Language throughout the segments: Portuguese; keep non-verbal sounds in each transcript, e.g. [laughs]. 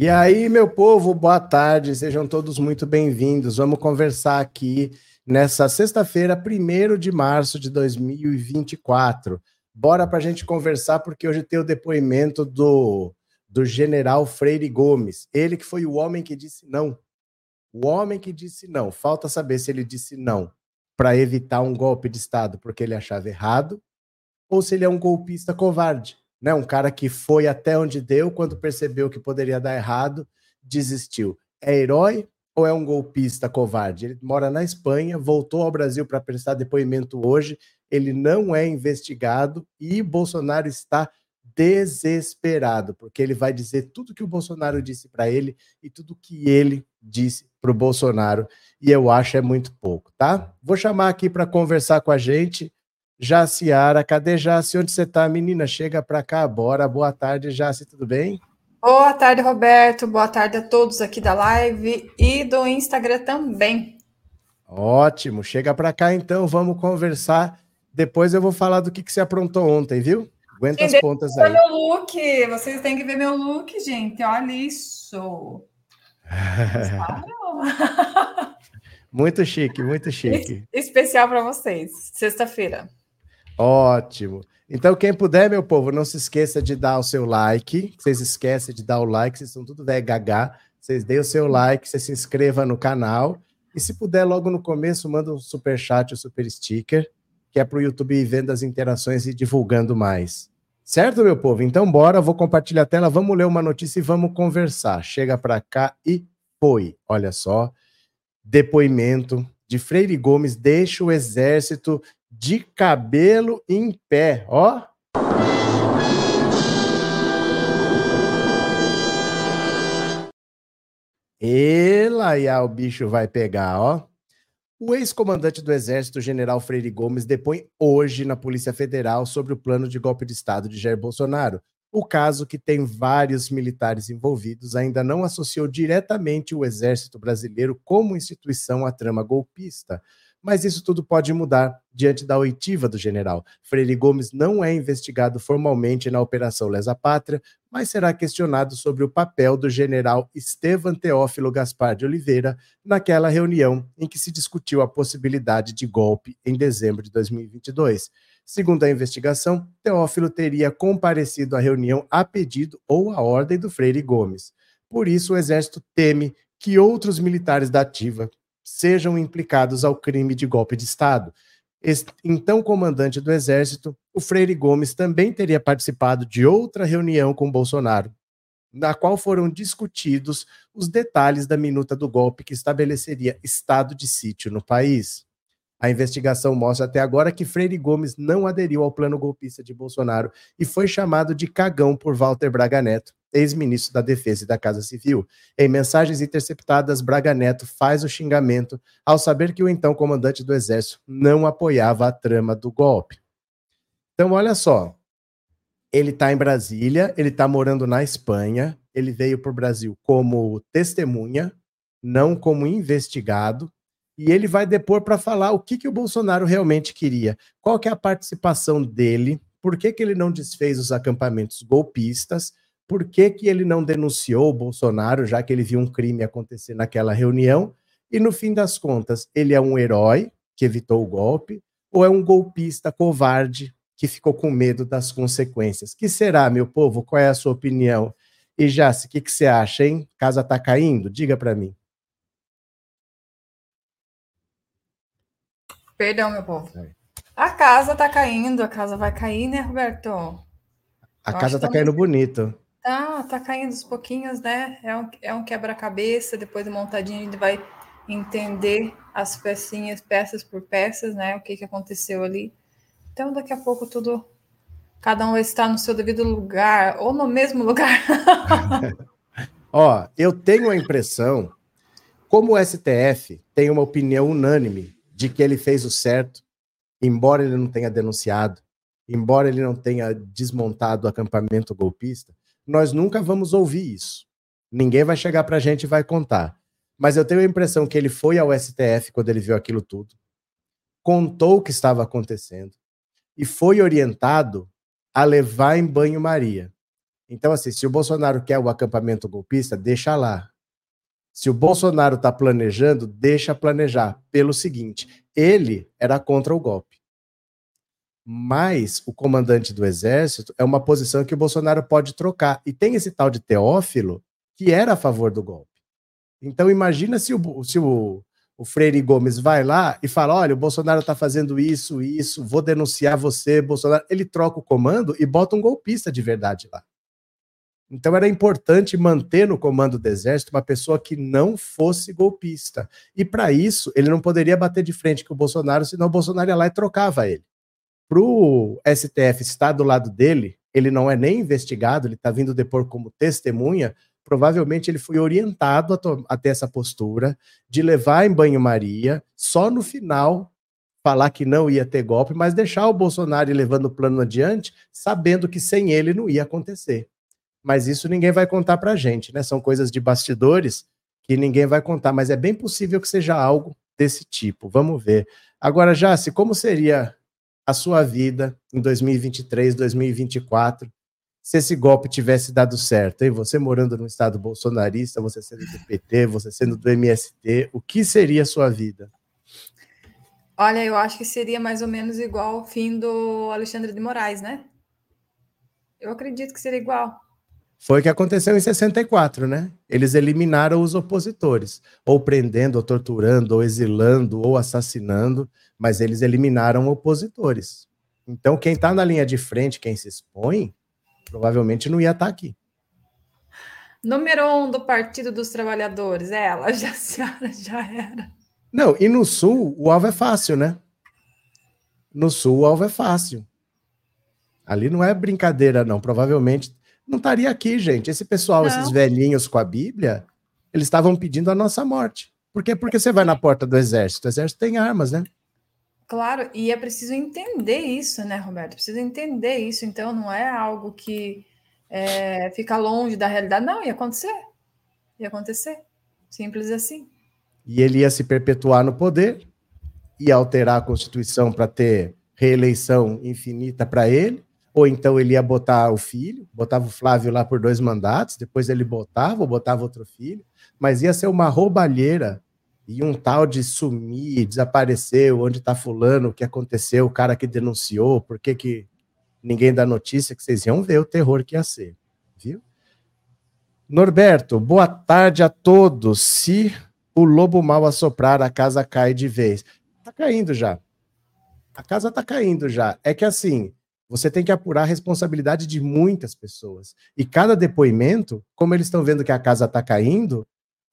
E aí, meu povo, boa tarde, sejam todos muito bem-vindos. Vamos conversar aqui nessa sexta-feira, 1 de março de 2024. Bora para a gente conversar, porque hoje tem o depoimento do, do general Freire Gomes, ele que foi o homem que disse não. O homem que disse não. Falta saber se ele disse não para evitar um golpe de Estado porque ele achava errado, ou se ele é um golpista covarde, né? Um cara que foi até onde deu, quando percebeu que poderia dar errado, desistiu. É herói ou é um golpista covarde? Ele mora na Espanha, voltou ao Brasil para prestar depoimento hoje, ele não é investigado e Bolsonaro está desesperado, porque ele vai dizer tudo que o Bolsonaro disse para ele e tudo que ele disse para o Bolsonaro, e eu acho é muito pouco, tá? Vou chamar aqui para conversar com a gente Jaciara. Cadê Jaci? Onde você está, menina? Chega para cá, bora. Boa tarde, Jaci, tudo bem? Boa tarde, Roberto. Boa tarde a todos aqui da live e do Instagram também. Ótimo. Chega para cá então, vamos conversar. Depois eu vou falar do que, que você aprontou ontem, viu? Aguenta as pontas aí. meu look. Vocês têm que ver meu look, gente. Olha isso. [laughs] muito chique, muito chique. Especial para vocês. Sexta-feira. Ótimo. Então, quem puder, meu povo, não se esqueça de dar o seu like. Vocês esquecem de dar o like, vocês são tudo gaga. Vocês deem o seu like, você se inscreva no canal. E se puder, logo no começo, manda um super chat, um super sticker, que é para o YouTube ir vendo as interações e divulgando mais. Certo, meu povo? Então, bora, vou compartilhar a tela, vamos ler uma notícia e vamos conversar. Chega para cá e foi. Olha só, depoimento de Freire Gomes deixa o exército de cabelo em pé, ó. E lá, o bicho vai pegar, ó. O ex-comandante do Exército, general Freire Gomes, depõe hoje na Polícia Federal sobre o plano de golpe de Estado de Jair Bolsonaro. O caso, que tem vários militares envolvidos, ainda não associou diretamente o Exército Brasileiro como instituição à trama golpista mas isso tudo pode mudar diante da oitiva do general. Freire Gomes não é investigado formalmente na Operação Lesa Pátria, mas será questionado sobre o papel do general Estevam Teófilo Gaspar de Oliveira naquela reunião em que se discutiu a possibilidade de golpe em dezembro de 2022. Segundo a investigação, Teófilo teria comparecido à reunião a pedido ou a ordem do Freire Gomes. Por isso, o Exército teme que outros militares da ativa sejam implicados ao crime de golpe de Estado. Então, comandante do Exército, o Freire Gomes também teria participado de outra reunião com Bolsonaro, na qual foram discutidos os detalhes da minuta do golpe que estabeleceria estado de sítio no país. A investigação mostra até agora que Freire Gomes não aderiu ao plano golpista de Bolsonaro e foi chamado de cagão por Walter Braga Neto, ex-ministro da Defesa e da Casa Civil. Em mensagens interceptadas, Braga Neto faz o xingamento ao saber que o então comandante do Exército não apoiava a trama do golpe. Então, olha só. Ele está em Brasília, ele está morando na Espanha, ele veio para o Brasil como testemunha, não como investigado, e ele vai depor para falar o que, que o Bolsonaro realmente queria, qual que é a participação dele, por que, que ele não desfez os acampamentos golpistas, por que, que ele não denunciou o Bolsonaro, já que ele viu um crime acontecer naquela reunião, e no fim das contas, ele é um herói que evitou o golpe, ou é um golpista covarde que ficou com medo das consequências? Que será, meu povo? Qual é a sua opinião? E Jace, o que, que você acha, hein? Casa tá caindo? Diga para mim. Perdão, meu povo. A casa tá caindo, a casa vai cair, né, Roberto? A Eu casa tá caindo bonito. Tá, tá caindo uns pouquinhos, né? É um, é um quebra-cabeça, depois de montadinho a gente vai entender as pecinhas, peças por peças, né? O que, que aconteceu ali. Então, daqui a pouco tudo. Cada um vai estar no seu devido lugar, ou no mesmo lugar. [laughs] Ó, eu tenho a impressão, como o STF tem uma opinião unânime de que ele fez o certo, embora ele não tenha denunciado, embora ele não tenha desmontado o acampamento golpista, nós nunca vamos ouvir isso. Ninguém vai chegar para a gente e vai contar. Mas eu tenho a impressão que ele foi ao STF quando ele viu aquilo tudo, contou o que estava acontecendo e foi orientado a levar em banho-maria. Então, assim, se o Bolsonaro quer o acampamento golpista, deixa lá. Se o Bolsonaro está planejando, deixa planejar. Pelo seguinte, ele era contra o golpe. Mas o comandante do exército é uma posição que o Bolsonaro pode trocar. E tem esse tal de Teófilo que era a favor do golpe. Então imagina se o, se o, o Freire Gomes vai lá e fala: olha, o Bolsonaro está fazendo isso, isso, vou denunciar você, Bolsonaro. Ele troca o comando e bota um golpista de verdade lá. Então era importante manter no comando do exército uma pessoa que não fosse golpista. E para isso, ele não poderia bater de frente com o Bolsonaro, senão o Bolsonaro ia lá e trocava ele. Para o STF estar do lado dele, ele não é nem investigado, ele está vindo depor como testemunha. Provavelmente ele foi orientado a, a ter essa postura de levar em banho-maria, só no final falar que não ia ter golpe, mas deixar o Bolsonaro levando o plano adiante, sabendo que sem ele não ia acontecer mas isso ninguém vai contar para gente, né? São coisas de bastidores que ninguém vai contar, mas é bem possível que seja algo desse tipo. Vamos ver. Agora, Jace, como seria a sua vida em 2023, 2024, se esse golpe tivesse dado certo? E você morando no estado bolsonarista, você sendo do PT, você sendo do MST, o que seria a sua vida? Olha, eu acho que seria mais ou menos igual o fim do Alexandre de Moraes, né? Eu acredito que seria igual. Foi o que aconteceu em 64, né? Eles eliminaram os opositores, ou prendendo, ou torturando, ou exilando, ou assassinando, mas eles eliminaram opositores. Então, quem está na linha de frente, quem se expõe, provavelmente não ia estar tá aqui. Número um do Partido dos Trabalhadores, é ela, [laughs] já, já era. Não, e no Sul, o alvo é fácil, né? No Sul, o alvo é fácil. Ali não é brincadeira, não. Provavelmente não estaria aqui, gente. Esse pessoal, não. esses velhinhos com a Bíblia, eles estavam pedindo a nossa morte. Por quê? Porque você vai na porta do exército. O exército tem armas, né? Claro, e é preciso entender isso, né, Roberto? Precisa entender isso. Então, não é algo que é, fica longe da realidade. Não, ia acontecer. Ia acontecer. Simples assim. E ele ia se perpetuar no poder, ia alterar a Constituição para ter reeleição infinita para ele, ou então ele ia botar o filho, botava o Flávio lá por dois mandatos, depois ele botava ou botava outro filho, mas ia ser uma roubalheira e um tal de sumir, desapareceu, onde está fulano, o que aconteceu, o cara que denunciou, por que, que ninguém dá notícia, que vocês iam ver o terror que ia ser, viu? Norberto, boa tarde a todos. Se o lobo mal assoprar, a casa cai de vez. Tá caindo já. A casa tá caindo já. É que assim, você tem que apurar a responsabilidade de muitas pessoas. E cada depoimento, como eles estão vendo que a casa está caindo,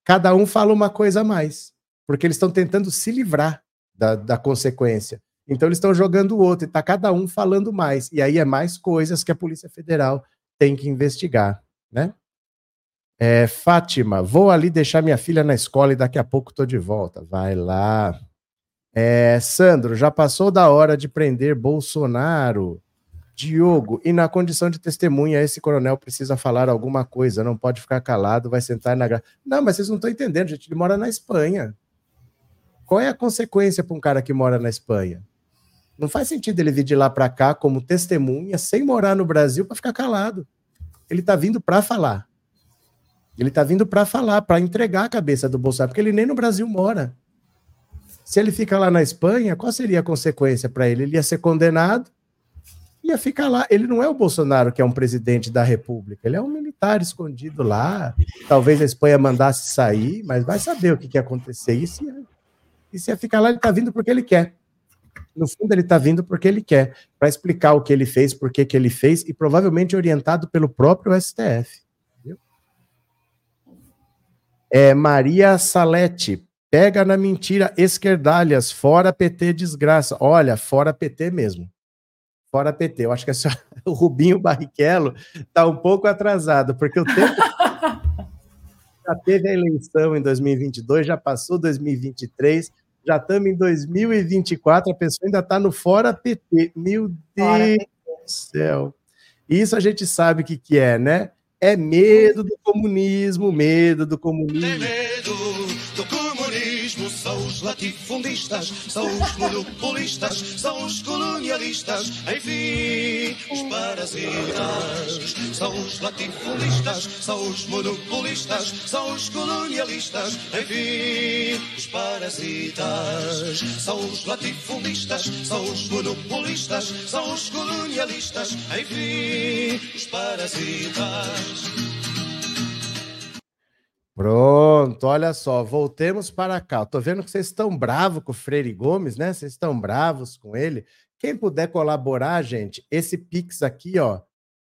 cada um fala uma coisa a mais. Porque eles estão tentando se livrar da, da consequência. Então eles estão jogando o outro e está cada um falando mais. E aí é mais coisas que a Polícia Federal tem que investigar, né? É, Fátima, vou ali deixar minha filha na escola e daqui a pouco estou de volta. Vai lá. É, Sandro, já passou da hora de prender Bolsonaro. Diogo, e na condição de testemunha, esse coronel precisa falar alguma coisa, não pode ficar calado, vai sentar na. Não, mas vocês não estão entendendo, gente. Ele mora na Espanha. Qual é a consequência para um cara que mora na Espanha? Não faz sentido ele vir de lá para cá como testemunha, sem morar no Brasil, para ficar calado. Ele está vindo para falar. Ele está vindo para falar, para entregar a cabeça do Bolsonaro, porque ele nem no Brasil mora. Se ele fica lá na Espanha, qual seria a consequência para ele? Ele ia ser condenado ia ficar lá. Ele não é o Bolsonaro que é um presidente da República, ele é um militar escondido lá. Talvez a Espanha mandasse sair, mas vai saber o que, que ia acontecer. Isso ia, isso ia ficar lá, ele está vindo porque ele quer. No fundo, ele está vindo porque ele quer, para explicar o que ele fez, por que, que ele fez, e provavelmente orientado pelo próprio STF. Viu? É, Maria Salete, pega na mentira, esquerdalhas, fora PT desgraça. Olha, fora PT mesmo fora PT. Eu acho que senhora, [laughs] o Rubinho Barrichello está um pouco atrasado, porque o tempo [laughs] já teve a eleição em 2022, já passou 2023, já estamos em 2024, a pessoa ainda está no fora PT. Meu Deus do céu. Isso a gente sabe o que, que é, né? É medo do comunismo, medo do comunismo. Tem medo comunismo, São os latifundistas, são os monopolistas, são os colonialistas, enfim, os parasitas. São os latifundistas, são os monopolistas, são os colonialistas, enfim, os parasitas. São os latifundistas, são os monopolistas, são os colonialistas, enfim, os parasitas. Pronto, olha só, voltemos para cá. Tô vendo que vocês estão bravos com o Freire Gomes, né? Vocês estão bravos com ele. Quem puder colaborar, gente, esse Pix aqui, ó,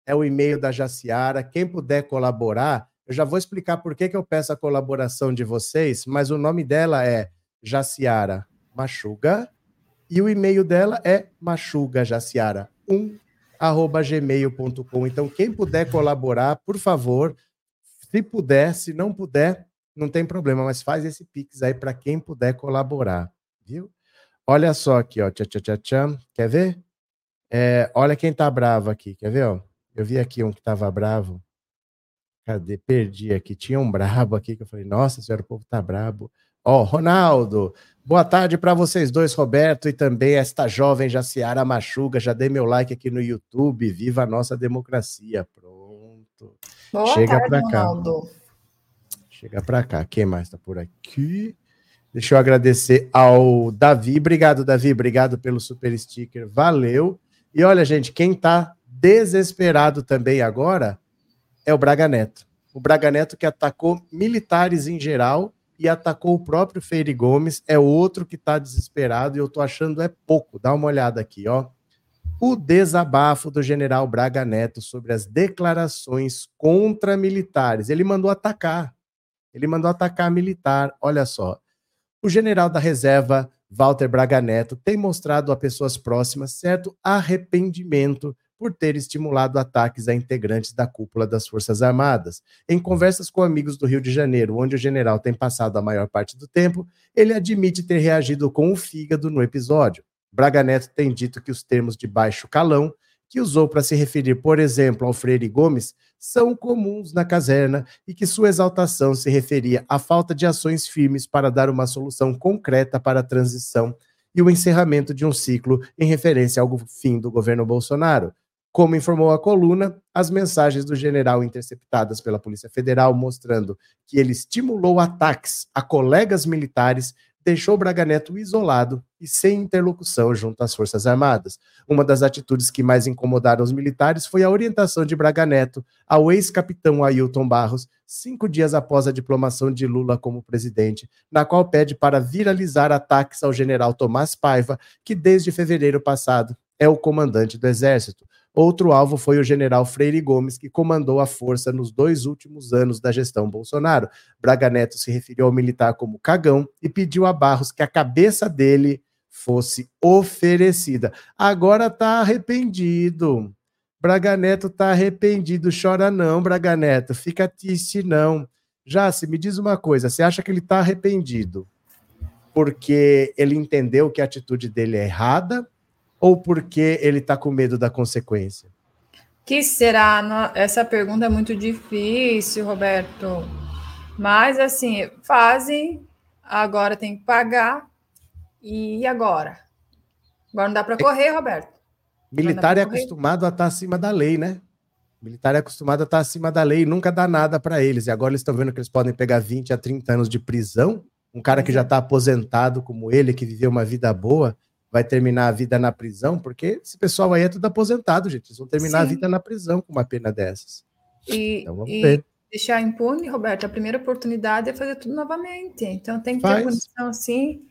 é o e-mail da Jaciara. Quem puder colaborar, eu já vou explicar por que, que eu peço a colaboração de vocês, mas o nome dela é Jaciara Machuga e o e-mail dela é machugajaciara1 arroba gmail.com. Então, quem puder colaborar, por favor, se puder, se não puder, não tem problema, mas faz esse pix aí para quem puder colaborar, viu? Olha só aqui, ó, tchá, tchá, tchá, tchá. quer ver? É, olha quem tá bravo aqui, quer ver? Ó? Eu vi aqui um que tava bravo. Cadê? Perdi aqui. Tinha um brabo aqui que eu falei, nossa senhora, o povo tá brabo. Ó, Ronaldo, boa tarde para vocês dois, Roberto, e também esta jovem Jaciara Machuga. Já dei meu like aqui no YouTube. Viva a nossa democracia. Pronto. Boa Chega para cá. Ronaldo. Chega para cá. Quem mais está por aqui? Deixa eu agradecer ao Davi. Obrigado, Davi. Obrigado pelo super sticker. Valeu. E olha, gente, quem está desesperado também agora é o Braga Neto. O Braga Neto que atacou militares em geral e atacou o próprio Feire Gomes. É outro que está desesperado e eu tô achando é pouco. Dá uma olhada aqui, ó o desabafo do general Braga Neto sobre as declarações contra militares. Ele mandou atacar. Ele mandou atacar militar. Olha só. O general da reserva, Walter Braga Neto, tem mostrado a pessoas próximas certo arrependimento por ter estimulado ataques a integrantes da cúpula das Forças Armadas. Em conversas com amigos do Rio de Janeiro, onde o general tem passado a maior parte do tempo, ele admite ter reagido com o fígado no episódio. Braga Neto tem dito que os termos de baixo calão, que usou para se referir, por exemplo, ao Freire Gomes, são comuns na caserna e que sua exaltação se referia à falta de ações firmes para dar uma solução concreta para a transição e o encerramento de um ciclo em referência ao fim do governo Bolsonaro. Como informou a coluna, as mensagens do general interceptadas pela Polícia Federal mostrando que ele estimulou ataques a colegas militares deixou Braga Neto isolado e sem interlocução junto às Forças Armadas. Uma das atitudes que mais incomodaram os militares foi a orientação de Braga Neto ao ex-capitão Ailton Barros, cinco dias após a diplomação de Lula como presidente, na qual pede para viralizar ataques ao general Tomás Paiva, que desde fevereiro passado é o comandante do Exército. Outro alvo foi o general Freire Gomes, que comandou a força nos dois últimos anos da gestão Bolsonaro. Braga Neto se referiu ao militar como cagão e pediu a Barros que a cabeça dele fosse oferecida. Agora está arrependido. Braga Neto está arrependido. Chora não, Braga Neto. Fica triste não. Já se me diz uma coisa, você acha que ele está arrependido porque ele entendeu que a atitude dele é errada ou porque ele está com medo da consequência? Que será? Essa pergunta é muito difícil, Roberto. Mas, assim, fazem, agora tem que pagar, e agora? Agora não dá para correr, Roberto. Militar é acostumado a estar tá acima da lei, né? Militar é acostumado a estar tá acima da lei e nunca dá nada para eles. E agora eles estão vendo que eles podem pegar 20 a 30 anos de prisão. Um cara que já está aposentado como ele, que viveu uma vida boa, vai terminar a vida na prisão, porque esse pessoal aí é tudo aposentado, gente. Eles vão terminar Sim. a vida na prisão com uma pena dessas. E, então vamos e ver. deixar impune, Roberto, a primeira oportunidade é fazer tudo novamente. Então tem que Faz. ter condição assim,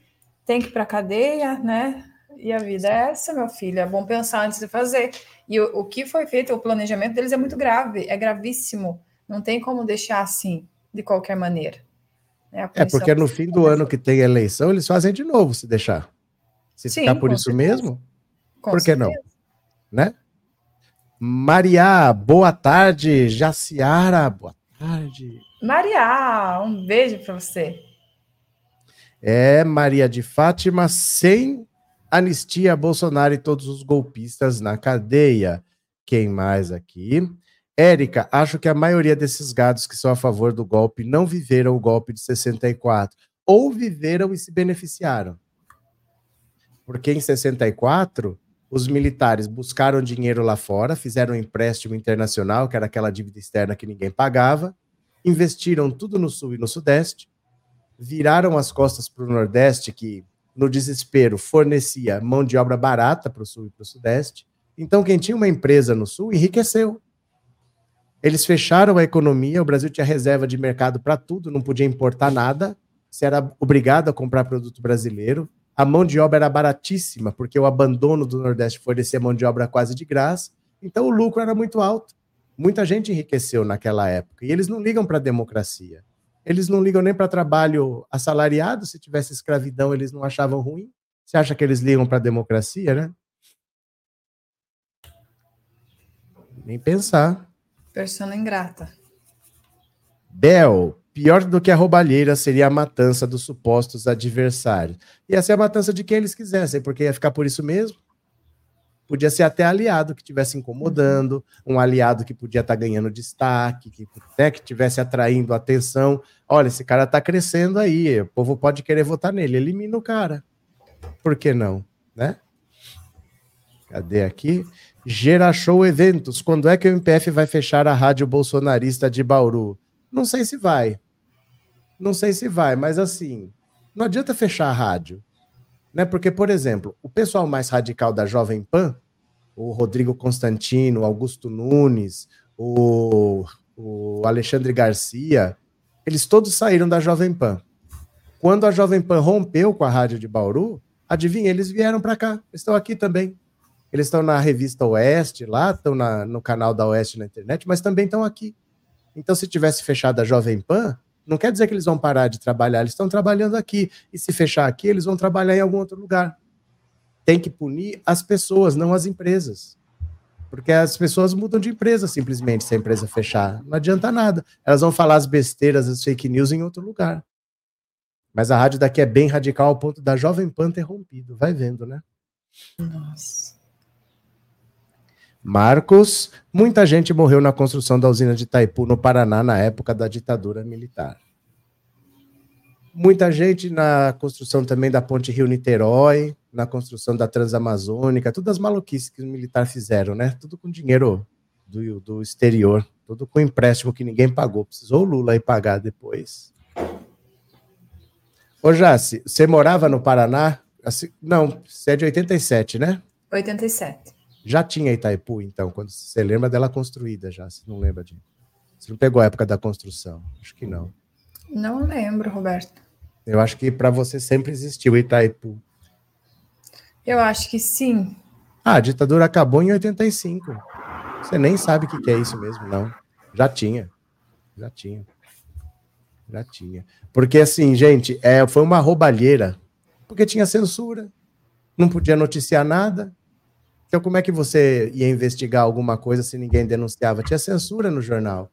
tem que ir para cadeia, né? E a vida é essa, meu filho. É bom pensar antes de fazer. E o, o que foi feito, o planejamento deles é muito grave, é gravíssimo. Não tem como deixar assim, de qualquer maneira. Né? É porque no fim do ano que tem eleição, eles fazem de novo, se deixar. Se Sim, ficar por isso certeza. mesmo, com por que certeza. não? Né? Maria, boa tarde. Jaciara, boa tarde. Maria, um beijo para você. É, Maria de Fátima, sem anistia Bolsonaro e todos os golpistas na cadeia. Quem mais aqui? Érica, acho que a maioria desses gados que são a favor do golpe não viveram o golpe de 64. ou viveram e se beneficiaram. Porque em 64, os militares buscaram dinheiro lá fora, fizeram um empréstimo internacional, que era aquela dívida externa que ninguém pagava, investiram tudo no sul e no sudeste, viraram as costas para o nordeste, que no desespero fornecia mão de obra barata para o sul e para o sudeste. Então, quem tinha uma empresa no sul enriqueceu. Eles fecharam a economia, o Brasil tinha reserva de mercado para tudo, não podia importar nada, você era obrigado a comprar produto brasileiro. A mão de obra era baratíssima, porque o abandono do Nordeste fornecia mão de obra quase de graça, então o lucro era muito alto. Muita gente enriqueceu naquela época, e eles não ligam para a democracia. Eles não ligam nem para trabalho assalariado, se tivesse escravidão eles não achavam ruim. Você acha que eles ligam para a democracia, né? Nem pensar. Persona ingrata. Bel, pior do que a roubalheira seria a matança dos supostos adversários. Ia ser a matança de quem eles quisessem, porque ia ficar por isso mesmo. Podia ser até aliado que estivesse incomodando, um aliado que podia estar tá ganhando destaque, que que estivesse atraindo atenção. Olha, esse cara está crescendo aí, o povo pode querer votar nele, elimina o cara. Por que não, né? Cadê aqui? Gera Show Eventos. Quando é que o MPF vai fechar a rádio bolsonarista de Bauru? Não sei se vai. Não sei se vai, mas assim, não adianta fechar a rádio. Né? Porque, por exemplo, o pessoal mais radical da Jovem Pan, o Rodrigo Constantino, Augusto Nunes, o, o Alexandre Garcia, eles todos saíram da Jovem Pan. Quando a Jovem Pan rompeu com a rádio de Bauru, adivinha, eles vieram para cá. Estão aqui também. Eles estão na revista Oeste, lá, estão na, no canal da Oeste na internet, mas também estão aqui. Então, se tivesse fechado a Jovem Pan, não quer dizer que eles vão parar de trabalhar, eles estão trabalhando aqui. E se fechar aqui, eles vão trabalhar em algum outro lugar. Tem que punir as pessoas, não as empresas. Porque as pessoas mudam de empresa simplesmente se a empresa fechar. Não adianta nada. Elas vão falar as besteiras, as fake news em outro lugar. Mas a rádio daqui é bem radical ao ponto da Jovem Pan ter rompido. Vai vendo, né? Nossa. Marcos, muita gente morreu na construção da usina de Itaipu, no Paraná, na época da ditadura militar. Muita gente na construção também da ponte Rio-Niterói, na construção da Transamazônica, todas as maluquices que os militares fizeram, né? Tudo com dinheiro do, do exterior, tudo com empréstimo que ninguém pagou. Precisou o Lula aí pagar depois. Ô, Jace, você morava no Paraná? Assim, não, você é de 87, né? 87. Já tinha Itaipu, então, quando você lembra dela construída já, se não lembra de. Você não pegou a época da construção? Acho que não. Não lembro, Roberto. Eu acho que para você sempre existiu Itaipu. Eu acho que sim. Ah, a ditadura acabou em 85. Você nem sabe o que, que é isso mesmo, não. Já tinha. Já tinha. Já tinha. Porque assim, gente, é, foi uma roubalheira. Porque tinha censura. Não podia noticiar nada. Então, como é que você ia investigar alguma coisa se ninguém denunciava? Tinha censura no jornal.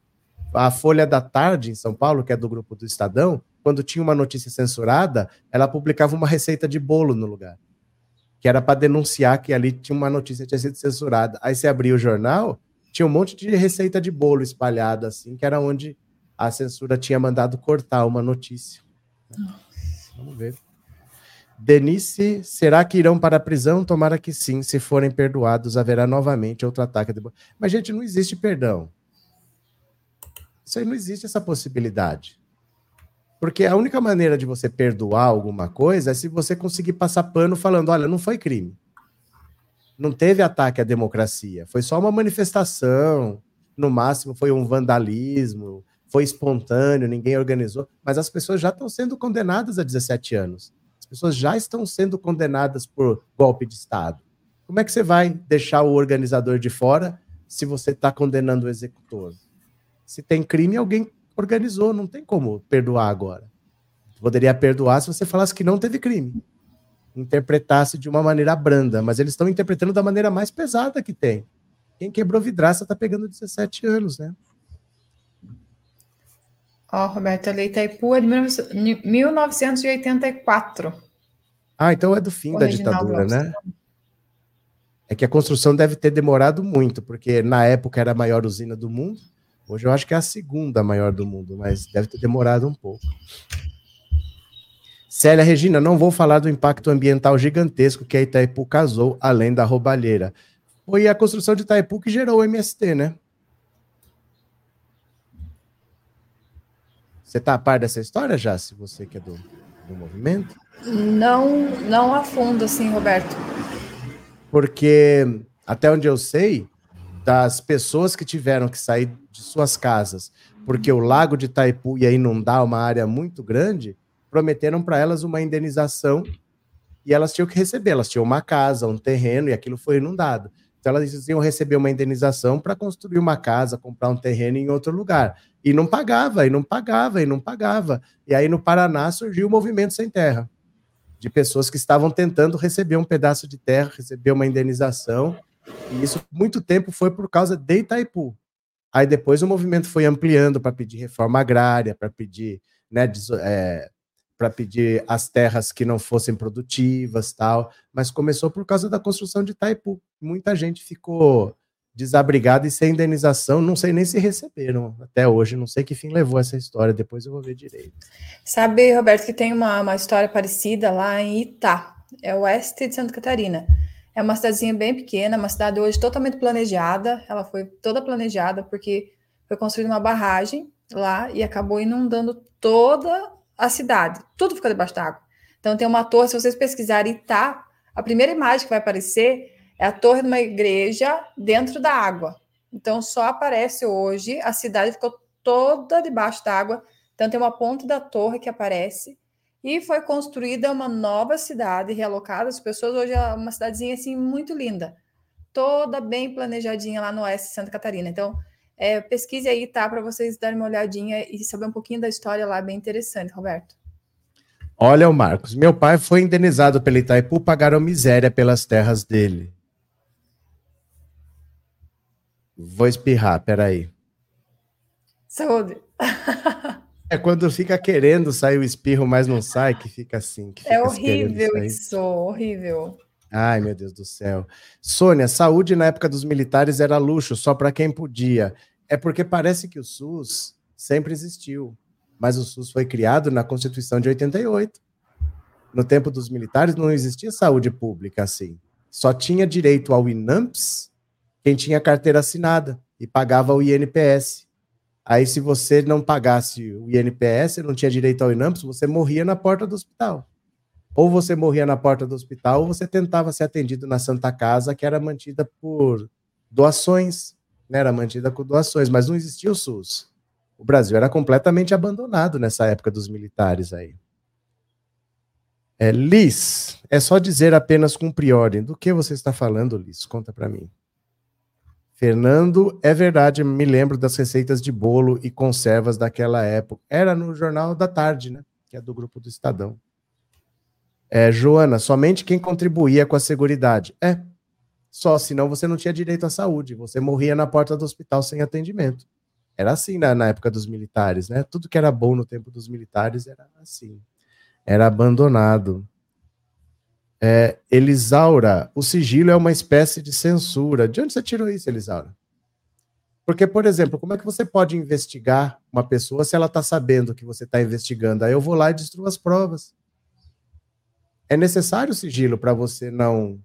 A Folha da Tarde, em São Paulo, que é do grupo do Estadão, quando tinha uma notícia censurada, ela publicava uma receita de bolo no lugar. Que era para denunciar que ali tinha uma notícia que tinha sido censurada. Aí você abria o jornal, tinha um monte de receita de bolo espalhada, assim, que era onde a censura tinha mandado cortar uma notícia. Vamos ver. Denise, será que irão para a prisão? Tomara que sim. Se forem perdoados, haverá novamente outro ataque. De... Mas, gente, não existe perdão. Isso aí não existe essa possibilidade. Porque a única maneira de você perdoar alguma coisa é se você conseguir passar pano falando: olha, não foi crime. Não teve ataque à democracia. Foi só uma manifestação. No máximo, foi um vandalismo. Foi espontâneo, ninguém organizou. Mas as pessoas já estão sendo condenadas a 17 anos pessoas já estão sendo condenadas por golpe de Estado. Como é que você vai deixar o organizador de fora se você está condenando o executor? Se tem crime, alguém organizou, não tem como perdoar agora. Poderia perdoar se você falasse que não teve crime. Interpretasse de uma maneira branda, mas eles estão interpretando da maneira mais pesada que tem. Quem quebrou vidraça está pegando 17 anos, né? Ó, oh, Roberto, a Lei Itaipu é de 1984. Ah, então é do fim da ditadura, né? É que a construção deve ter demorado muito, porque na época era a maior usina do mundo. Hoje eu acho que é a segunda maior do mundo, mas deve ter demorado um pouco. Célia Regina, não vou falar do impacto ambiental gigantesco que a Itaipu causou, além da roubalheira. Foi a construção de Itaipu que gerou o MST, né? Você está a par dessa história já, se você que é do, do movimento? Não, não a fundo, assim, Roberto. Porque, até onde eu sei, das pessoas que tiveram que sair de suas casas porque o lago de Itaipu ia inundar uma área muito grande, prometeram para elas uma indenização e elas tinham que receber. Elas tinham uma casa, um terreno e aquilo foi inundado. Então elas iam receber uma indenização para construir uma casa, comprar um terreno em outro lugar. E não pagava, e não pagava, e não pagava. E aí no Paraná surgiu o movimento sem terra, de pessoas que estavam tentando receber um pedaço de terra, receber uma indenização. E isso muito tempo foi por causa de Itaipu. Aí depois o movimento foi ampliando para pedir reforma agrária, para pedir, né, é, para pedir as terras que não fossem produtivas, tal. Mas começou por causa da construção de Itaipu. Muita gente ficou desabrigada e sem indenização, não sei nem se receberam até hoje, não sei que fim levou essa história, depois eu vou ver direito. Sabe, Roberto, que tem uma, uma história parecida lá em Itá, é o oeste de Santa Catarina. É uma cidadezinha bem pequena, uma cidade hoje totalmente planejada, ela foi toda planejada porque foi construída uma barragem lá e acabou inundando toda a cidade. Tudo ficou debaixo d'água. Então tem uma torre, se vocês pesquisarem Itá, a primeira imagem que vai aparecer é a torre de uma igreja dentro da água. Então só aparece hoje, a cidade ficou toda debaixo d'água. Então tem uma ponta da torre que aparece e foi construída uma nova cidade realocada. As pessoas hoje é uma cidadezinha assim muito linda, toda bem planejadinha lá no oeste de Santa Catarina. Então é, pesquise aí, tá? Para vocês darem uma olhadinha e saber um pouquinho da história lá, bem interessante, Roberto. Olha o Marcos. Meu pai foi indenizado pelo Itaipu, pagaram miséria pelas terras dele. Vou espirrar, peraí. Saúde. É quando fica querendo sair o espirro, mas não sai, que fica assim. Que é fica é horrível isso, horrível. Ai, meu Deus do céu. Sônia, saúde na época dos militares era luxo, só para quem podia. É porque parece que o SUS sempre existiu, mas o SUS foi criado na Constituição de 88. No tempo dos militares não existia saúde pública assim. Só tinha direito ao INAMPS quem tinha carteira assinada e pagava o INPS. Aí, se você não pagasse o INPS, não tinha direito ao INAMPS, você morria na porta do hospital. Ou você morria na porta do hospital, ou você tentava ser atendido na Santa Casa, que era mantida por doações, né? era mantida com doações, mas não existia o SUS. O Brasil era completamente abandonado nessa época dos militares aí. É, Liz, é só dizer apenas com priori. Do que você está falando, Liz? Conta para mim. Fernando, é verdade, me lembro das receitas de bolo e conservas daquela época. Era no Jornal da Tarde, né? Que é do grupo do Estadão. É, Joana, somente quem contribuía com a Seguridade. É, só, senão você não tinha direito à saúde, você morria na porta do hospital sem atendimento. Era assim na, na época dos militares, né? Tudo que era bom no tempo dos militares era assim. Era abandonado. É, Elisaura, o sigilo é uma espécie de censura. De onde você tirou isso, Elisaura? Porque, por exemplo, como é que você pode investigar uma pessoa se ela está sabendo que você está investigando? Aí eu vou lá e destruo as provas é necessário sigilo para você não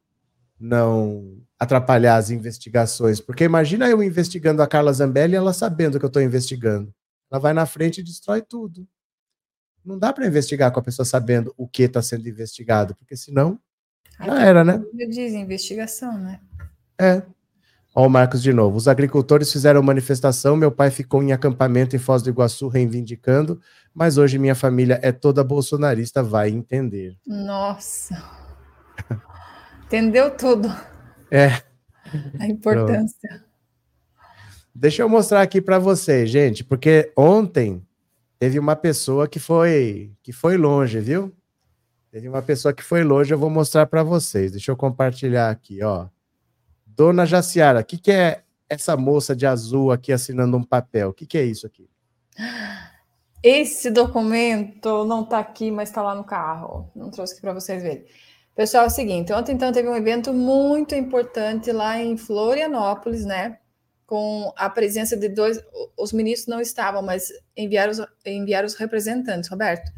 não atrapalhar as investigações, porque imagina eu investigando a Carla Zambelli e ela sabendo que eu estou investigando. Ela vai na frente e destrói tudo. Não dá para investigar com a pessoa sabendo o que está sendo investigado, porque senão já era, né? Diz investigação, né? É. Ó, o Marcos de novo. Os agricultores fizeram manifestação, meu pai ficou em acampamento em Foz do Iguaçu reivindicando, mas hoje minha família é toda bolsonarista, vai entender. Nossa. Entendeu tudo. É. A importância. Pronto. Deixa eu mostrar aqui para vocês, gente, porque ontem teve uma pessoa que foi que foi longe, viu? Teve uma pessoa que foi longe, eu vou mostrar para vocês. Deixa eu compartilhar aqui, ó. Dona Jaciara, o que, que é essa moça de azul aqui assinando um papel? O que, que é isso aqui? Esse documento não está aqui, mas está lá no carro. Não trouxe aqui para vocês verem. Pessoal, é o seguinte: ontem então teve um evento muito importante lá em Florianópolis, né? Com a presença de dois. Os ministros não estavam, mas enviaram os, enviaram os representantes, Roberto.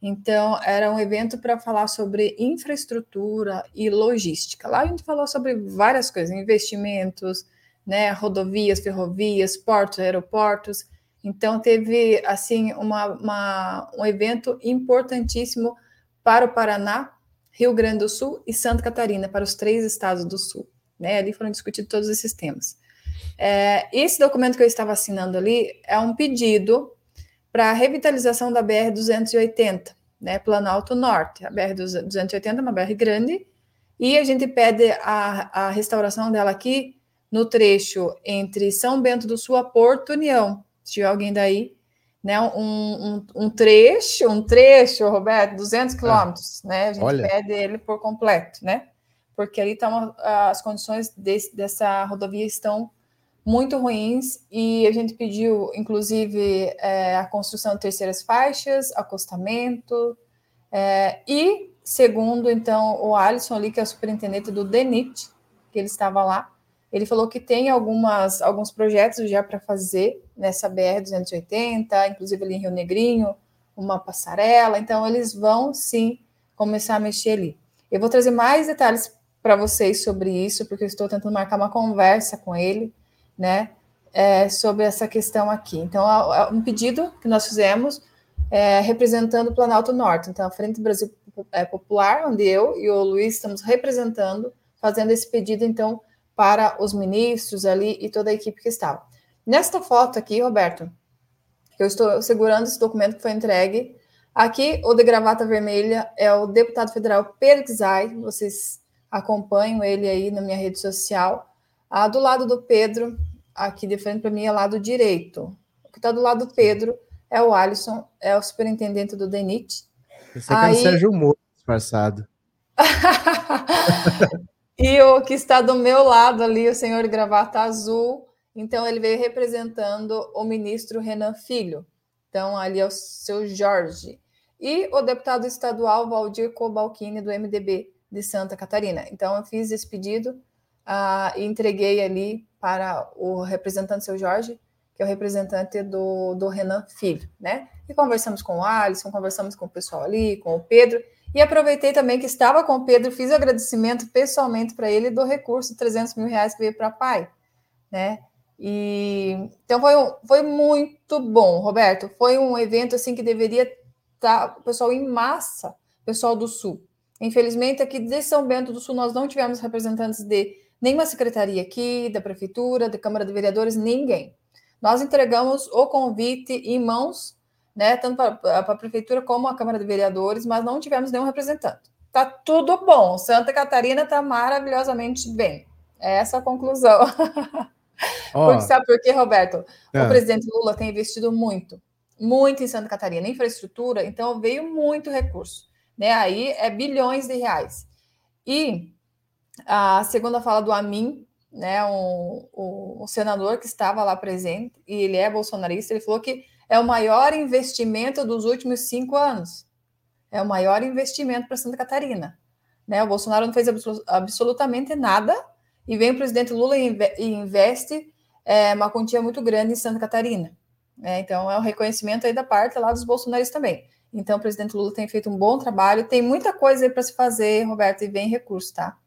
Então, era um evento para falar sobre infraestrutura e logística. Lá a gente falou sobre várias coisas, investimentos, né, rodovias, ferrovias, portos, aeroportos. Então, teve, assim, uma, uma, um evento importantíssimo para o Paraná, Rio Grande do Sul e Santa Catarina, para os três estados do Sul. Né? Ali foram discutidos todos esses temas. É, esse documento que eu estava assinando ali é um pedido para a revitalização da BR-280, né, Planalto Norte. A BR-280 é uma BR grande, e a gente pede a, a restauração dela aqui no trecho entre São Bento do Sul a Porto União. Se tiver alguém daí, né, um, um, um trecho, um trecho, Roberto, 200 ah, quilômetros, ah, né, a gente olha. pede ele por completo, né, porque ali estão as condições desse, dessa rodovia estão muito ruins e a gente pediu, inclusive, é, a construção de terceiras faixas, acostamento é, e, segundo, então, o Alisson ali, que é o superintendente do DENIT, que ele estava lá, ele falou que tem algumas, alguns projetos já para fazer nessa BR-280, inclusive ali em Rio Negrinho, uma passarela, então eles vão sim começar a mexer ali. Eu vou trazer mais detalhes para vocês sobre isso, porque eu estou tentando marcar uma conversa com ele, né, é, sobre essa questão aqui. Então, um pedido que nós fizemos é, representando o Planalto Norte, então a Frente Brasil é, Popular, onde eu e o Luiz estamos representando, fazendo esse pedido, então, para os ministros ali e toda a equipe que estava. Nesta foto aqui, Roberto, eu estou segurando esse documento que foi entregue. Aqui, o de gravata vermelha é o deputado federal Pedro vocês acompanham ele aí na minha rede social. Ah, do lado do Pedro, aqui de frente para mim, é lado direito. O que está do lado do Pedro é o Alisson, é o superintendente do DENIT. Esse aqui Aí... é o Sérgio Moro disfarçado. [laughs] e o que está do meu lado ali, o senhor gravata azul, então ele veio representando o ministro Renan Filho. Então ali é o seu Jorge. E o deputado estadual Valdir Cobalcini, do MDB de Santa Catarina. Então eu fiz esse pedido uh, e entreguei ali para o representante seu Jorge, que é o representante do, do Renan Filho, né? E conversamos com o Alisson, conversamos com o pessoal ali, com o Pedro, e aproveitei também que estava com o Pedro, fiz agradecimento pessoalmente para ele do recurso de 300 mil reais que veio para PAI, né? E então foi, foi muito bom, Roberto. Foi um evento assim que deveria estar tá, o pessoal em massa, pessoal do Sul. Infelizmente, aqui de São Bento do Sul, nós não tivemos representantes de nenhuma secretaria aqui, da prefeitura, da Câmara de Vereadores, ninguém. Nós entregamos o convite em mãos, né, tanto para a prefeitura como a Câmara de Vereadores, mas não tivemos nenhum representante. Tá tudo bom, Santa Catarina está maravilhosamente bem. É essa a conclusão. Oh. Porque sabe por quê, Roberto? É. O presidente Lula tem investido muito, muito em Santa Catarina, infraestrutura, então veio muito recurso. Né? Aí é bilhões de reais. E a segunda fala do Amin, né, um, um, um, senador que estava lá presente, e ele é bolsonarista, ele falou que é o maior investimento dos últimos cinco anos. É o maior investimento para Santa Catarina. Né? O Bolsonaro não fez absolutamente nada, e vem o presidente Lula e investe é, uma quantia muito grande em Santa Catarina. Né? Então, é um reconhecimento aí da parte lá dos bolsonaristas também. Então, o presidente Lula tem feito um bom trabalho, tem muita coisa aí para se fazer, Roberto, e vem recurso, tá?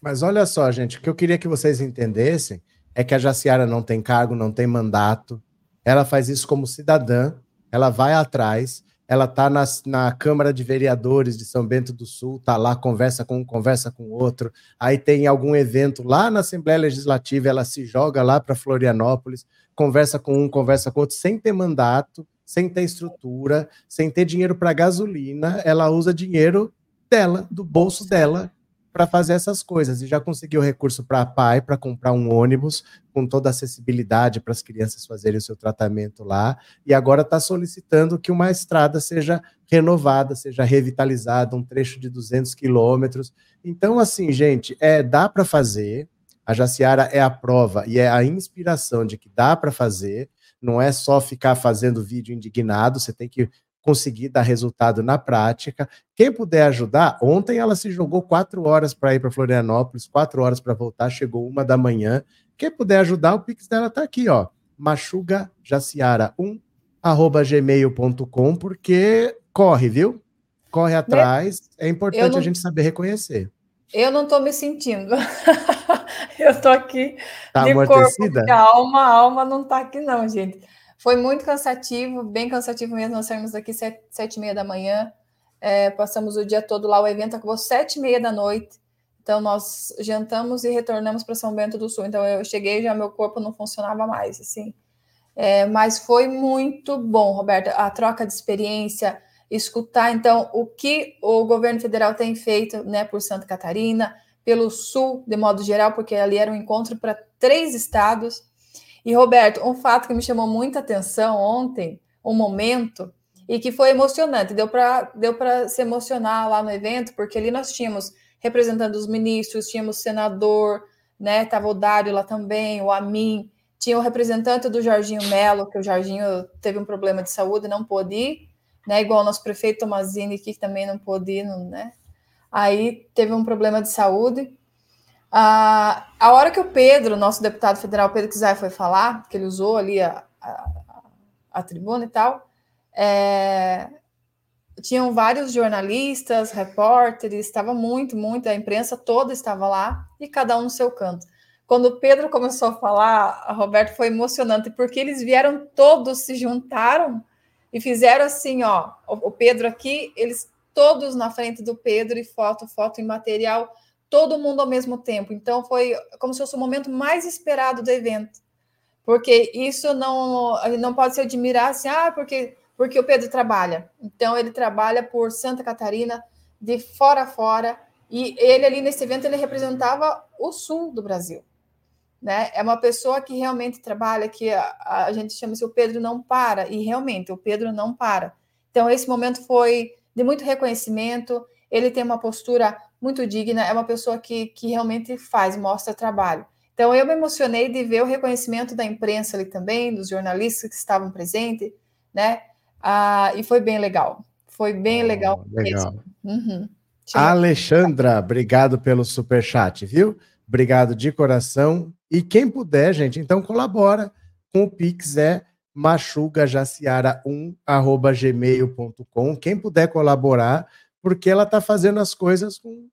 Mas olha só, gente, o que eu queria que vocês entendessem é que a Jaciara não tem cargo, não tem mandato. Ela faz isso como cidadã, ela vai atrás, ela está na Câmara de Vereadores de São Bento do Sul, está lá, conversa com um, conversa com outro. Aí tem algum evento lá na Assembleia Legislativa, ela se joga lá para Florianópolis, conversa com um, conversa com outro, sem ter mandato, sem ter estrutura, sem ter dinheiro para gasolina, ela usa dinheiro dela, do bolso dela, para fazer essas coisas e já conseguiu recurso para a PAI para comprar um ônibus com toda a acessibilidade para as crianças fazerem o seu tratamento lá e agora está solicitando que uma estrada seja renovada, seja revitalizada, um trecho de 200 quilômetros. Então, assim, gente, é dá para fazer. A Jaciara é a prova e é a inspiração de que dá para fazer. Não é só ficar fazendo vídeo indignado, você tem que conseguir dar resultado na prática. Quem puder ajudar, ontem ela se jogou quatro horas para ir para Florianópolis, quatro horas para voltar, chegou uma da manhã. Quem puder ajudar, o Pix dela está aqui, ó. machugajaciara1 arroba gmail.com, porque corre, viu? corre atrás. É importante não... a gente saber reconhecer. Eu não estou me sentindo. [laughs] eu estou aqui tá de corpo, a alma, a alma não está aqui não, gente. Foi muito cansativo, bem cansativo mesmo. Nós saímos daqui sete, sete e meia da manhã, é, passamos o dia todo lá. O evento acabou sete e meia da noite. Então, nós jantamos e retornamos para São Bento do Sul. Então, eu cheguei já meu corpo não funcionava mais, assim. É, mas foi muito bom, Roberta, a troca de experiência, escutar, então, o que o governo federal tem feito, né, por Santa Catarina, pelo Sul, de modo geral, porque ali era um encontro para três estados. E, Roberto, um fato que me chamou muita atenção ontem, um momento, e que foi emocionante, deu para deu se emocionar lá no evento, porque ali nós tínhamos representando os ministros, tínhamos senador, né? Tava o Dário lá também, o Amin, tinha o representante do Jorginho Melo, que o Jorginho teve um problema de saúde não pôde ir, né? Igual o nosso prefeito Tomazini, que também não pôde ir, né? Aí teve um problema de saúde. Ah, a hora que o Pedro, nosso deputado federal, Pedro Kizai, foi falar, que ele usou ali a, a, a tribuna e tal, é, tinham vários jornalistas, repórteres, estava muito, muito, a imprensa toda estava lá e cada um no seu canto. Quando o Pedro começou a falar, a Roberto foi emocionante, porque eles vieram todos, se juntaram e fizeram assim, ó, o Pedro aqui, eles todos na frente do Pedro e foto, foto em material, todo mundo ao mesmo tempo. Então foi como se fosse o momento mais esperado do evento. Porque isso não não pode se admirar assim, ah, porque porque o Pedro trabalha. Então, ele trabalha por Santa Catarina, de fora a fora, e ele ali nesse evento ele representava o sul do Brasil. Né? É uma pessoa que realmente trabalha, que a, a gente chama se o Pedro não para, e realmente o Pedro não para. Então, esse momento foi de muito reconhecimento, ele tem uma postura muito digna, é uma pessoa que, que realmente faz, mostra trabalho. Então, eu me emocionei de ver o reconhecimento da imprensa ali também, dos jornalistas que estavam presentes, né? Ah, e foi bem legal. Foi bem oh, legal. Legal. Uhum. Alexandra, obrigado pelo super chat, viu? Obrigado de coração. E quem puder, gente, então colabora com o Pix é machugajaciara1@gmail.com. Quem puder colaborar, porque ela está fazendo as coisas com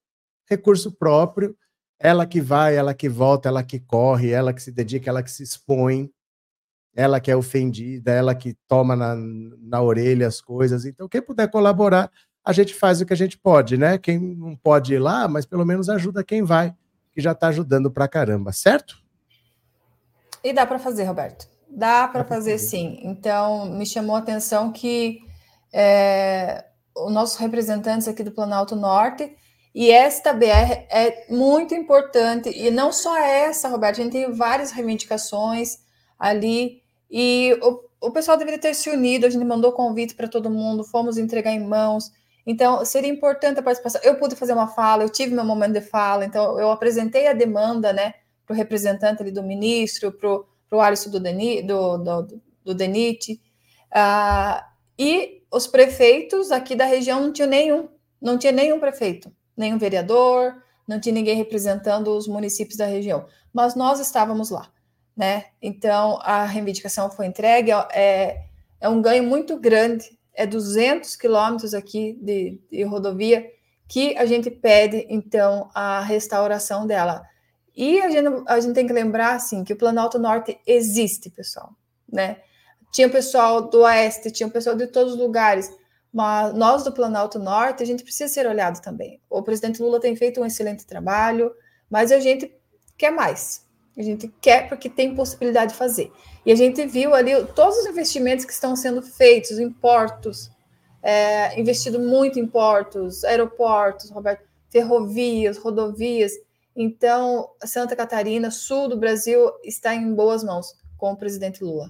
recurso próprio. Ela que vai, ela que volta, ela que corre, ela que se dedica, ela que se expõe ela que é ofendida, ela que toma na, na orelha as coisas. Então, quem puder colaborar, a gente faz o que a gente pode, né? Quem não pode ir lá, mas pelo menos ajuda quem vai, que já está ajudando pra caramba, certo? E dá para fazer, Roberto. Dá para fazer, fazer sim. Então, me chamou a atenção que é, os nossos representantes aqui do Planalto Norte e esta BR é muito importante, e não só essa, Roberto, a gente tem várias reivindicações ali e o, o pessoal deveria ter se unido, a gente mandou convite para todo mundo, fomos entregar em mãos. Então, seria importante a participação. Eu pude fazer uma fala, eu tive meu momento de fala, então eu apresentei a demanda né, para o representante ali do ministro, para o Alisson do, Deni, do, do, do DENIT. Uh, e os prefeitos aqui da região não tinham nenhum, não tinha nenhum prefeito, nenhum vereador, não tinha ninguém representando os municípios da região. Mas nós estávamos lá né? Então, a reivindicação foi entregue, é, é um ganho muito grande, é 200 quilômetros aqui de, de rodovia que a gente pede, então, a restauração dela. E a gente, a gente tem que lembrar, assim, que o Planalto Norte existe, pessoal, né? Tinha pessoal do Oeste, tinha pessoal de todos os lugares, mas nós do Planalto Norte, a gente precisa ser olhado também. O presidente Lula tem feito um excelente trabalho, mas a gente quer mais, a gente quer porque tem possibilidade de fazer. E a gente viu ali todos os investimentos que estão sendo feitos em portos, é, investido muito em portos, aeroportos, Roberto, ferrovias, rodovias. Então, Santa Catarina, sul do Brasil, está em boas mãos com o presidente Lula.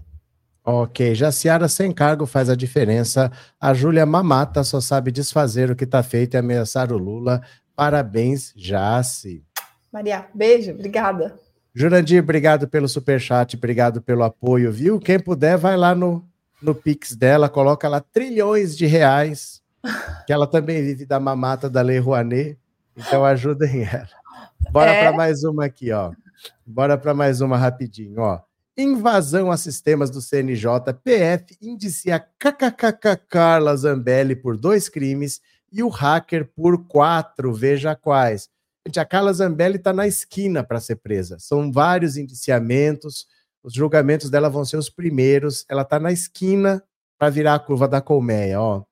Ok, Jaciara sem cargo faz a diferença. A Júlia Mamata só sabe desfazer o que está feito e ameaçar o Lula. Parabéns, Jaci. Maria, beijo, obrigada. Jurandir, obrigado pelo superchat, obrigado pelo apoio, viu? Quem puder, vai lá no, no Pix dela, coloca lá trilhões de reais, que ela também vive da mamata da Lei Rouanet, então ajudem ela. Bora é? para mais uma aqui, ó. Bora para mais uma rapidinho, ó. Invasão a sistemas do CNJ, PF indicia KKKK Carla Zambelli por dois crimes e o hacker por quatro. Veja quais. Gente, a Carla Zambelli está na esquina para ser presa. São vários indiciamentos. Os julgamentos dela vão ser os primeiros. Ela está na esquina para virar a curva da colmeia, ó.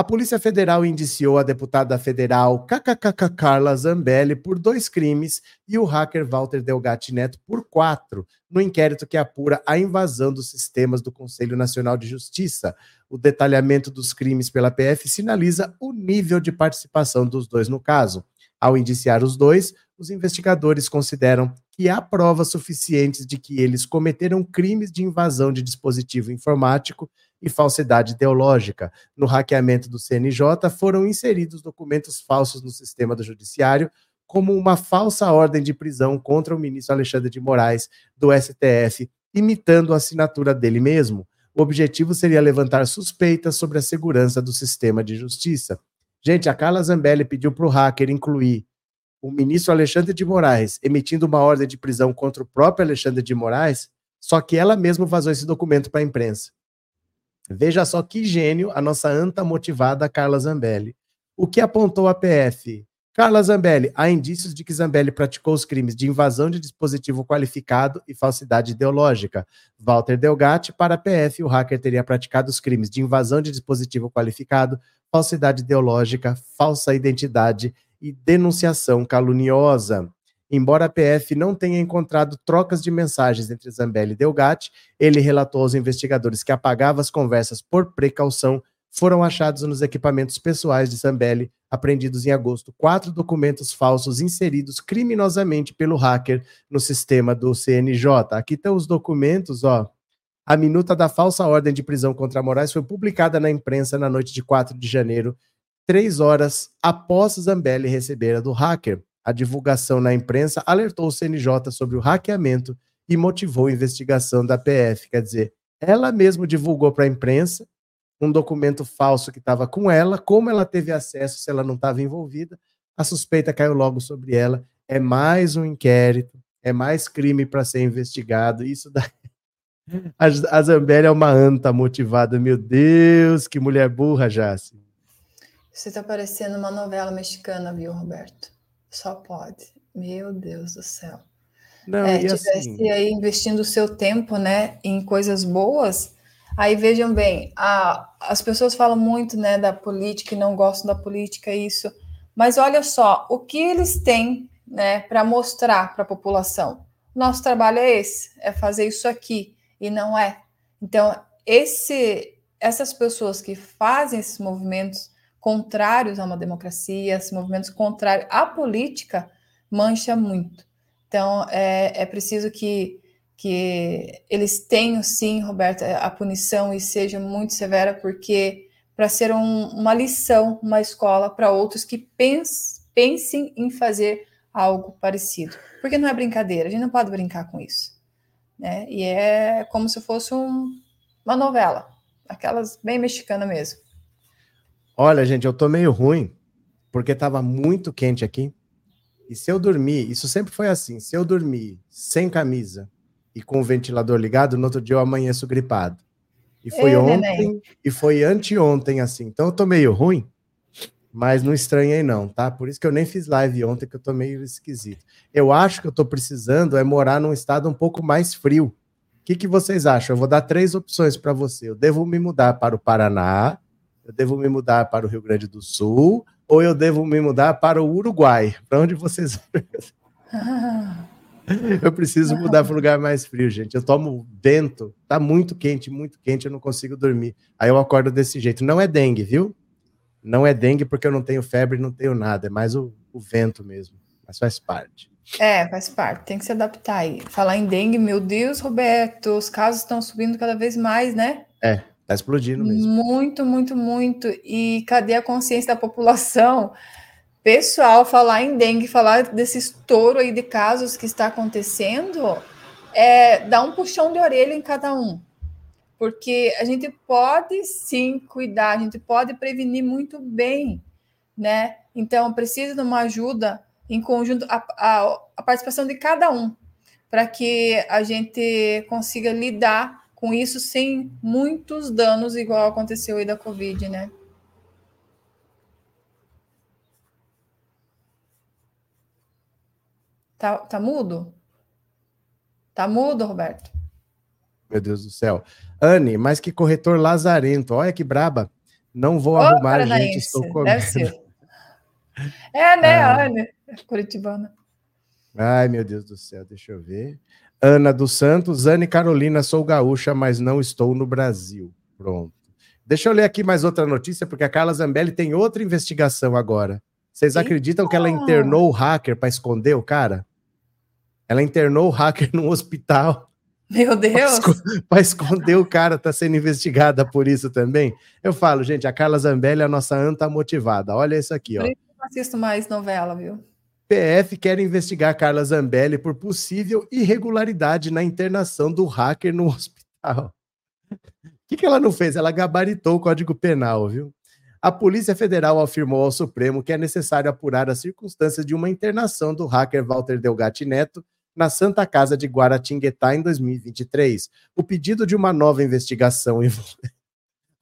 A Polícia Federal indiciou a deputada federal KKK Carla Zambelli por dois crimes e o hacker Walter Delgatti Neto por quatro, no inquérito que apura a invasão dos sistemas do Conselho Nacional de Justiça. O detalhamento dos crimes pela PF sinaliza o nível de participação dos dois no caso. Ao indiciar os dois, os investigadores consideram que há provas suficientes de que eles cometeram crimes de invasão de dispositivo informático e falsidade ideológica. No hackeamento do CNJ, foram inseridos documentos falsos no sistema do Judiciário, como uma falsa ordem de prisão contra o ministro Alexandre de Moraes, do STF, imitando a assinatura dele mesmo. O objetivo seria levantar suspeitas sobre a segurança do sistema de justiça. Gente, a Carla Zambelli pediu para o hacker incluir o ministro Alexandre de Moraes emitindo uma ordem de prisão contra o próprio Alexandre de Moraes, só que ela mesma vazou esse documento para a imprensa. Veja só que gênio a nossa anta motivada Carla Zambelli. O que apontou a PF? Carla Zambelli, há indícios de que Zambelli praticou os crimes de invasão de dispositivo qualificado e falsidade ideológica. Walter Delgatti, para a PF, o hacker teria praticado os crimes de invasão de dispositivo qualificado, falsidade ideológica, falsa identidade e denunciação caluniosa. Embora a PF não tenha encontrado trocas de mensagens entre Zambelli e Delgatti, ele relatou aos investigadores que apagava as conversas por precaução. Foram achados nos equipamentos pessoais de Zambelli, apreendidos em agosto, quatro documentos falsos inseridos criminosamente pelo hacker no sistema do CNJ. Aqui estão os documentos, ó. A minuta da falsa ordem de prisão contra Moraes foi publicada na imprensa na noite de 4 de janeiro, três horas após Zambelli receber a do hacker. A divulgação na imprensa alertou o CNJ sobre o hackeamento e motivou a investigação da PF. Quer dizer, ela mesma divulgou para a imprensa um documento falso que estava com ela, como ela teve acesso se ela não estava envolvida. A suspeita caiu logo sobre ela. É mais um inquérito, é mais crime para ser investigado. Isso daí. [laughs] A Zambelli é uma anta motivada. Meu Deus, que mulher burra, Jace. Você está parecendo uma novela mexicana, viu, Roberto? Só pode. Meu Deus do céu. Não, é, tivesse assim... aí investindo o seu tempo, né, em coisas boas, aí vejam bem, a, as pessoas falam muito, né, da política e não gostam da política, isso, mas olha só, o que eles têm, né, para mostrar para a população? Nosso trabalho é esse, é fazer isso aqui, e não é. Então, esse, essas pessoas que fazem esses movimentos contrários a uma democracia, esses movimentos contrários à política, mancha muito. Então, é, é preciso que, que eles tenham, sim, Roberto, a punição e seja muito severa, porque para ser um, uma lição, uma escola para outros que pens, pensem em fazer algo parecido. Porque não é brincadeira, a gente não pode brincar com isso. Né? E é como se fosse um, uma novela, aquelas bem mexicana mesmo. Olha, gente, eu tô meio ruim, porque tava muito quente aqui. E se eu dormir, isso sempre foi assim, se eu dormir sem camisa e com o ventilador ligado, no outro dia eu amanheço gripado. E foi Ei, ontem neném. e foi anteontem assim. Então eu tô meio ruim, mas não estranhei não, tá? Por isso que eu nem fiz live ontem, que eu tô meio esquisito. Eu acho que eu tô precisando é morar num estado um pouco mais frio. O que, que vocês acham? Eu vou dar três opções para você. Eu devo me mudar para o Paraná, eu devo me mudar para o Rio Grande do Sul ou eu devo me mudar para o Uruguai? Para onde vocês. [laughs] eu preciso mudar para um lugar mais frio, gente. Eu tomo vento, tá muito quente, muito quente, eu não consigo dormir. Aí eu acordo desse jeito. Não é dengue, viu? Não é dengue porque eu não tenho febre, não tenho nada. É mais o, o vento mesmo. Mas faz parte. É, faz parte. Tem que se adaptar aí. Falar em dengue, meu Deus, Roberto, os casos estão subindo cada vez mais, né? É, Está explodindo mesmo. Muito, muito, muito. E cadê a consciência da população? Pessoal, falar em dengue, falar desse estouro aí de casos que está acontecendo, é um puxão de orelha em cada um. Porque a gente pode sim cuidar, a gente pode prevenir muito bem, né? Então, precisa de uma ajuda em conjunto, a, a, a participação de cada um, para que a gente consiga lidar com isso sem muitos danos, igual aconteceu aí da Covid, né? Tá, tá mudo? Tá mudo, Roberto? Meu Deus do céu. Anne, mas que corretor lazarento. Olha que braba. Não vou Ô, arrumar, paranaense. gente, estou comendo. Deve ser. É, né, ah. Anne? Curitibana. Ai, meu Deus do céu, deixa eu ver. Ana dos Santos. Anne Carolina, sou gaúcha, mas não estou no Brasil. Pronto. Deixa eu ler aqui mais outra notícia, porque a Carla Zambelli tem outra investigação agora. Vocês acreditam que ela internou o hacker para esconder o cara? Ela internou o hacker [laughs] num hospital. Meu Deus! Para esconder o cara, tá sendo investigada por isso também. Eu falo, gente, a Carla Zambelli é a nossa anta motivada. Olha isso aqui, ó. Eu não assisto mais novela, viu? PF quer investigar Carla Zambelli por possível irregularidade na internação do hacker no [laughs] hospital. O que, que ela não fez? Ela gabaritou o Código Penal, viu? A Polícia Federal afirmou ao Supremo que é necessário apurar as circunstâncias de uma internação do hacker Walter Delgatti Neto na Santa Casa de Guaratinguetá em 2023. O pedido de uma nova investigação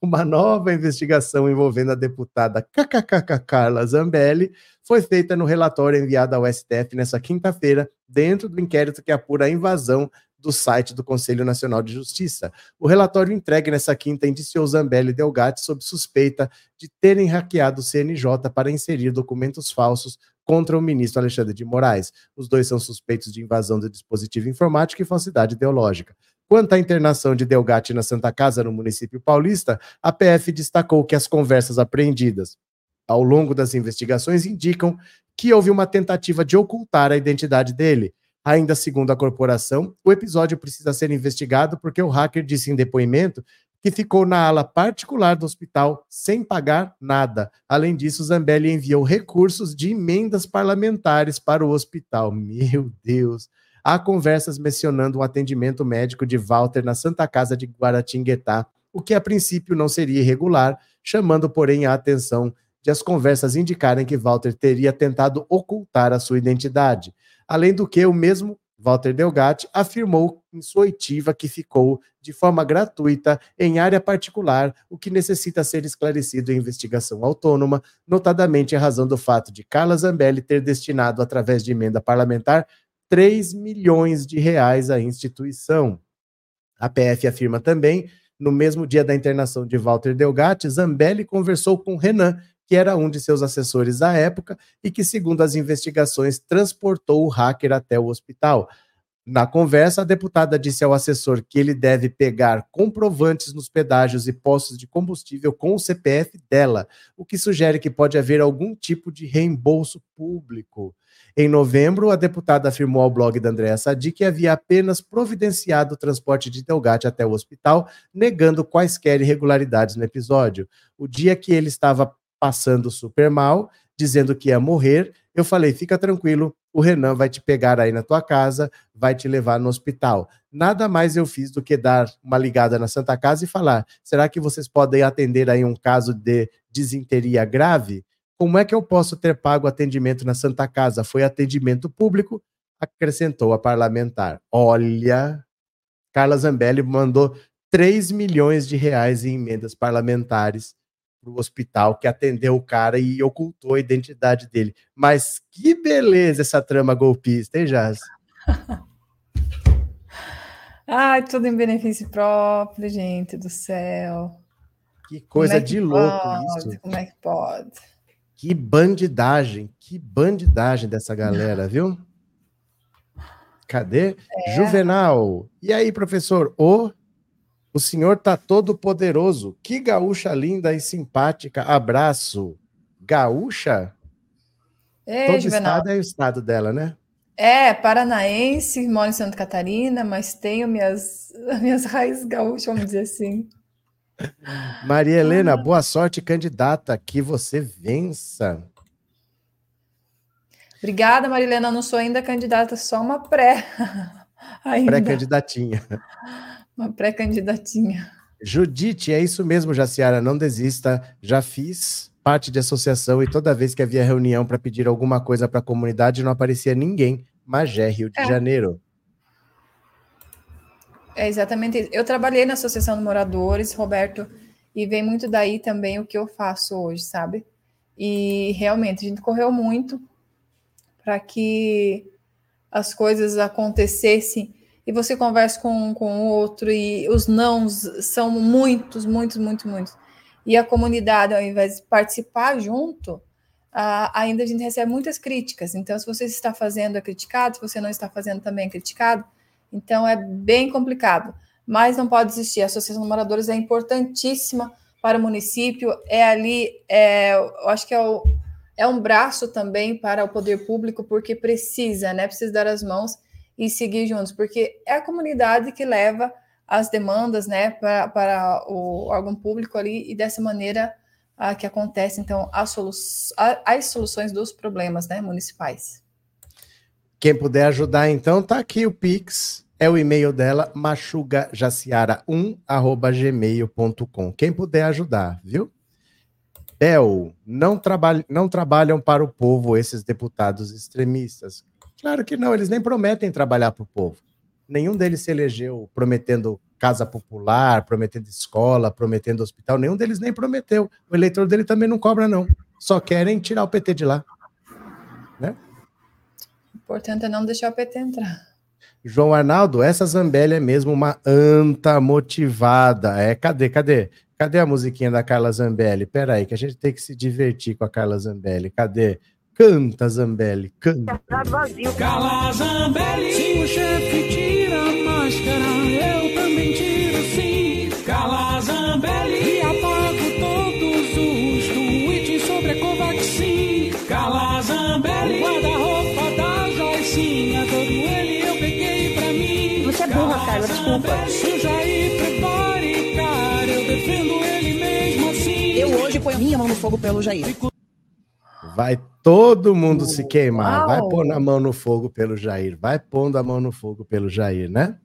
uma nova investigação envolvendo a deputada KKK Carla Zambelli foi feita no relatório enviado ao STF nesta quinta-feira, dentro do inquérito que apura a invasão do site do Conselho Nacional de Justiça. O relatório entregue nessa quinta indiciou Zambelli Delgatti sob suspeita de terem hackeado o CNJ para inserir documentos falsos contra o ministro Alexandre de Moraes. Os dois são suspeitos de invasão do dispositivo informático e falsidade ideológica. Quanto à internação de Delgatti na Santa Casa, no município paulista, a PF destacou que as conversas apreendidas ao longo das investigações indicam que houve uma tentativa de ocultar a identidade dele. Ainda segundo a corporação, o episódio precisa ser investigado porque o hacker disse em depoimento que ficou na ala particular do hospital sem pagar nada. Além disso, Zambelli enviou recursos de emendas parlamentares para o hospital. Meu Deus! Há conversas mencionando um atendimento médico de Walter na Santa Casa de Guaratinguetá, o que a princípio não seria irregular, chamando, porém, a atenção de as conversas indicarem que Walter teria tentado ocultar a sua identidade. Além do que, o mesmo Walter Delgatti afirmou em sua oitiva que ficou de forma gratuita em área particular, o que necessita ser esclarecido em investigação autônoma, notadamente em razão do fato de Carla Zambelli ter destinado, através de emenda parlamentar, 3 milhões de reais à instituição. A PF afirma também, no mesmo dia da internação de Walter Delgatti, Zambelli conversou com Renan, que era um de seus assessores à época e que, segundo as investigações, transportou o hacker até o hospital. Na conversa, a deputada disse ao assessor que ele deve pegar comprovantes nos pedágios e postos de combustível com o CPF dela, o que sugere que pode haver algum tipo de reembolso público. Em novembro, a deputada afirmou ao blog da Andréa Sadi que havia apenas providenciado o transporte de Delgatti até o hospital, negando quaisquer irregularidades no episódio. O dia que ele estava passando super mal, dizendo que ia morrer. Eu falei: fica tranquilo, o Renan vai te pegar aí na tua casa, vai te levar no hospital. Nada mais eu fiz do que dar uma ligada na Santa Casa e falar: será que vocês podem atender aí um caso de disenteria grave? Como é que eu posso ter pago atendimento na Santa Casa? Foi atendimento público, acrescentou a parlamentar. Olha, Carla Zambelli mandou 3 milhões de reais em emendas parlamentares para o hospital que atendeu o cara e ocultou a identidade dele. Mas que beleza essa trama golpista, hein, Jazz? [laughs] Ai, tudo em benefício próprio, gente do céu. Que coisa é que de louco isso. Como é que pode? Que bandidagem, que bandidagem dessa galera, viu? Cadê? É. Juvenal. E aí, professor? O o senhor tá todo poderoso. Que gaúcha linda e simpática. Abraço. Gaúcha? Ei, todo Juvenal. estado é o estado dela, né? É, paranaense, moro em Santa Catarina, mas tenho minhas, [laughs] minhas raízes gaúchas, vamos dizer assim. Maria Helena, boa sorte, candidata. Que você vença. Obrigada, Maria Helena. Não sou ainda candidata, só uma pré. [laughs] Pré-candidatinha. Uma pré-candidatinha. Judite, é isso mesmo, Jaciara, não desista. Já fiz parte de associação e toda vez que havia reunião para pedir alguma coisa para a comunidade, não aparecia ninguém. Magé, Rio de é. Janeiro. É exatamente isso. Eu trabalhei na Associação de Moradores, Roberto, e vem muito daí também o que eu faço hoje, sabe? E realmente a gente correu muito para que as coisas acontecessem e você conversa com com o outro e os nãos são muitos, muitos, muitos, muitos. E a comunidade, ao invés de participar junto, ainda a gente recebe muitas críticas. Então, se você está fazendo é criticado, se você não está fazendo também é criticado. Então, é bem complicado. Mas não pode existir. A Associação de Moradores é importantíssima para o município. É ali, é, eu acho que é, o, é um braço também para o poder público, porque precisa, né? Precisa dar as mãos e seguir juntos, porque é a comunidade que leva as demandas, né, para, para o órgão público ali e dessa maneira a que acontece, então, as, solu as soluções dos problemas né, municipais. Quem puder ajudar, então, tá aqui o Pix. É o e-mail dela, machugajaciara1.gmail.com. Quem puder ajudar, viu? Bel, não, não trabalham para o povo esses deputados extremistas. Claro que não, eles nem prometem trabalhar para o povo. Nenhum deles se elegeu prometendo casa popular, prometendo escola, prometendo hospital, nenhum deles nem prometeu. O eleitor dele também não cobra, não. Só querem tirar o PT de lá. Né? O importante é não deixar o PT entrar. João Arnaldo, essa Zambelli é mesmo uma anta motivada. É, cadê, cadê? Cadê a musiquinha da Carla Zambelli? Pera aí, que a gente tem que se divertir com a Carla Zambelli. Cadê? Canta, Zambelli, canta. Carla Zambelli, se o chefe tira a máscara, eu também tiro Eu mesmo assim. Eu hoje ponho minha mão no fogo pelo Jair. Vai todo mundo se queimar. Uau. Vai pôr na mão no fogo pelo Jair. Vai pondo a mão no fogo pelo Jair, né?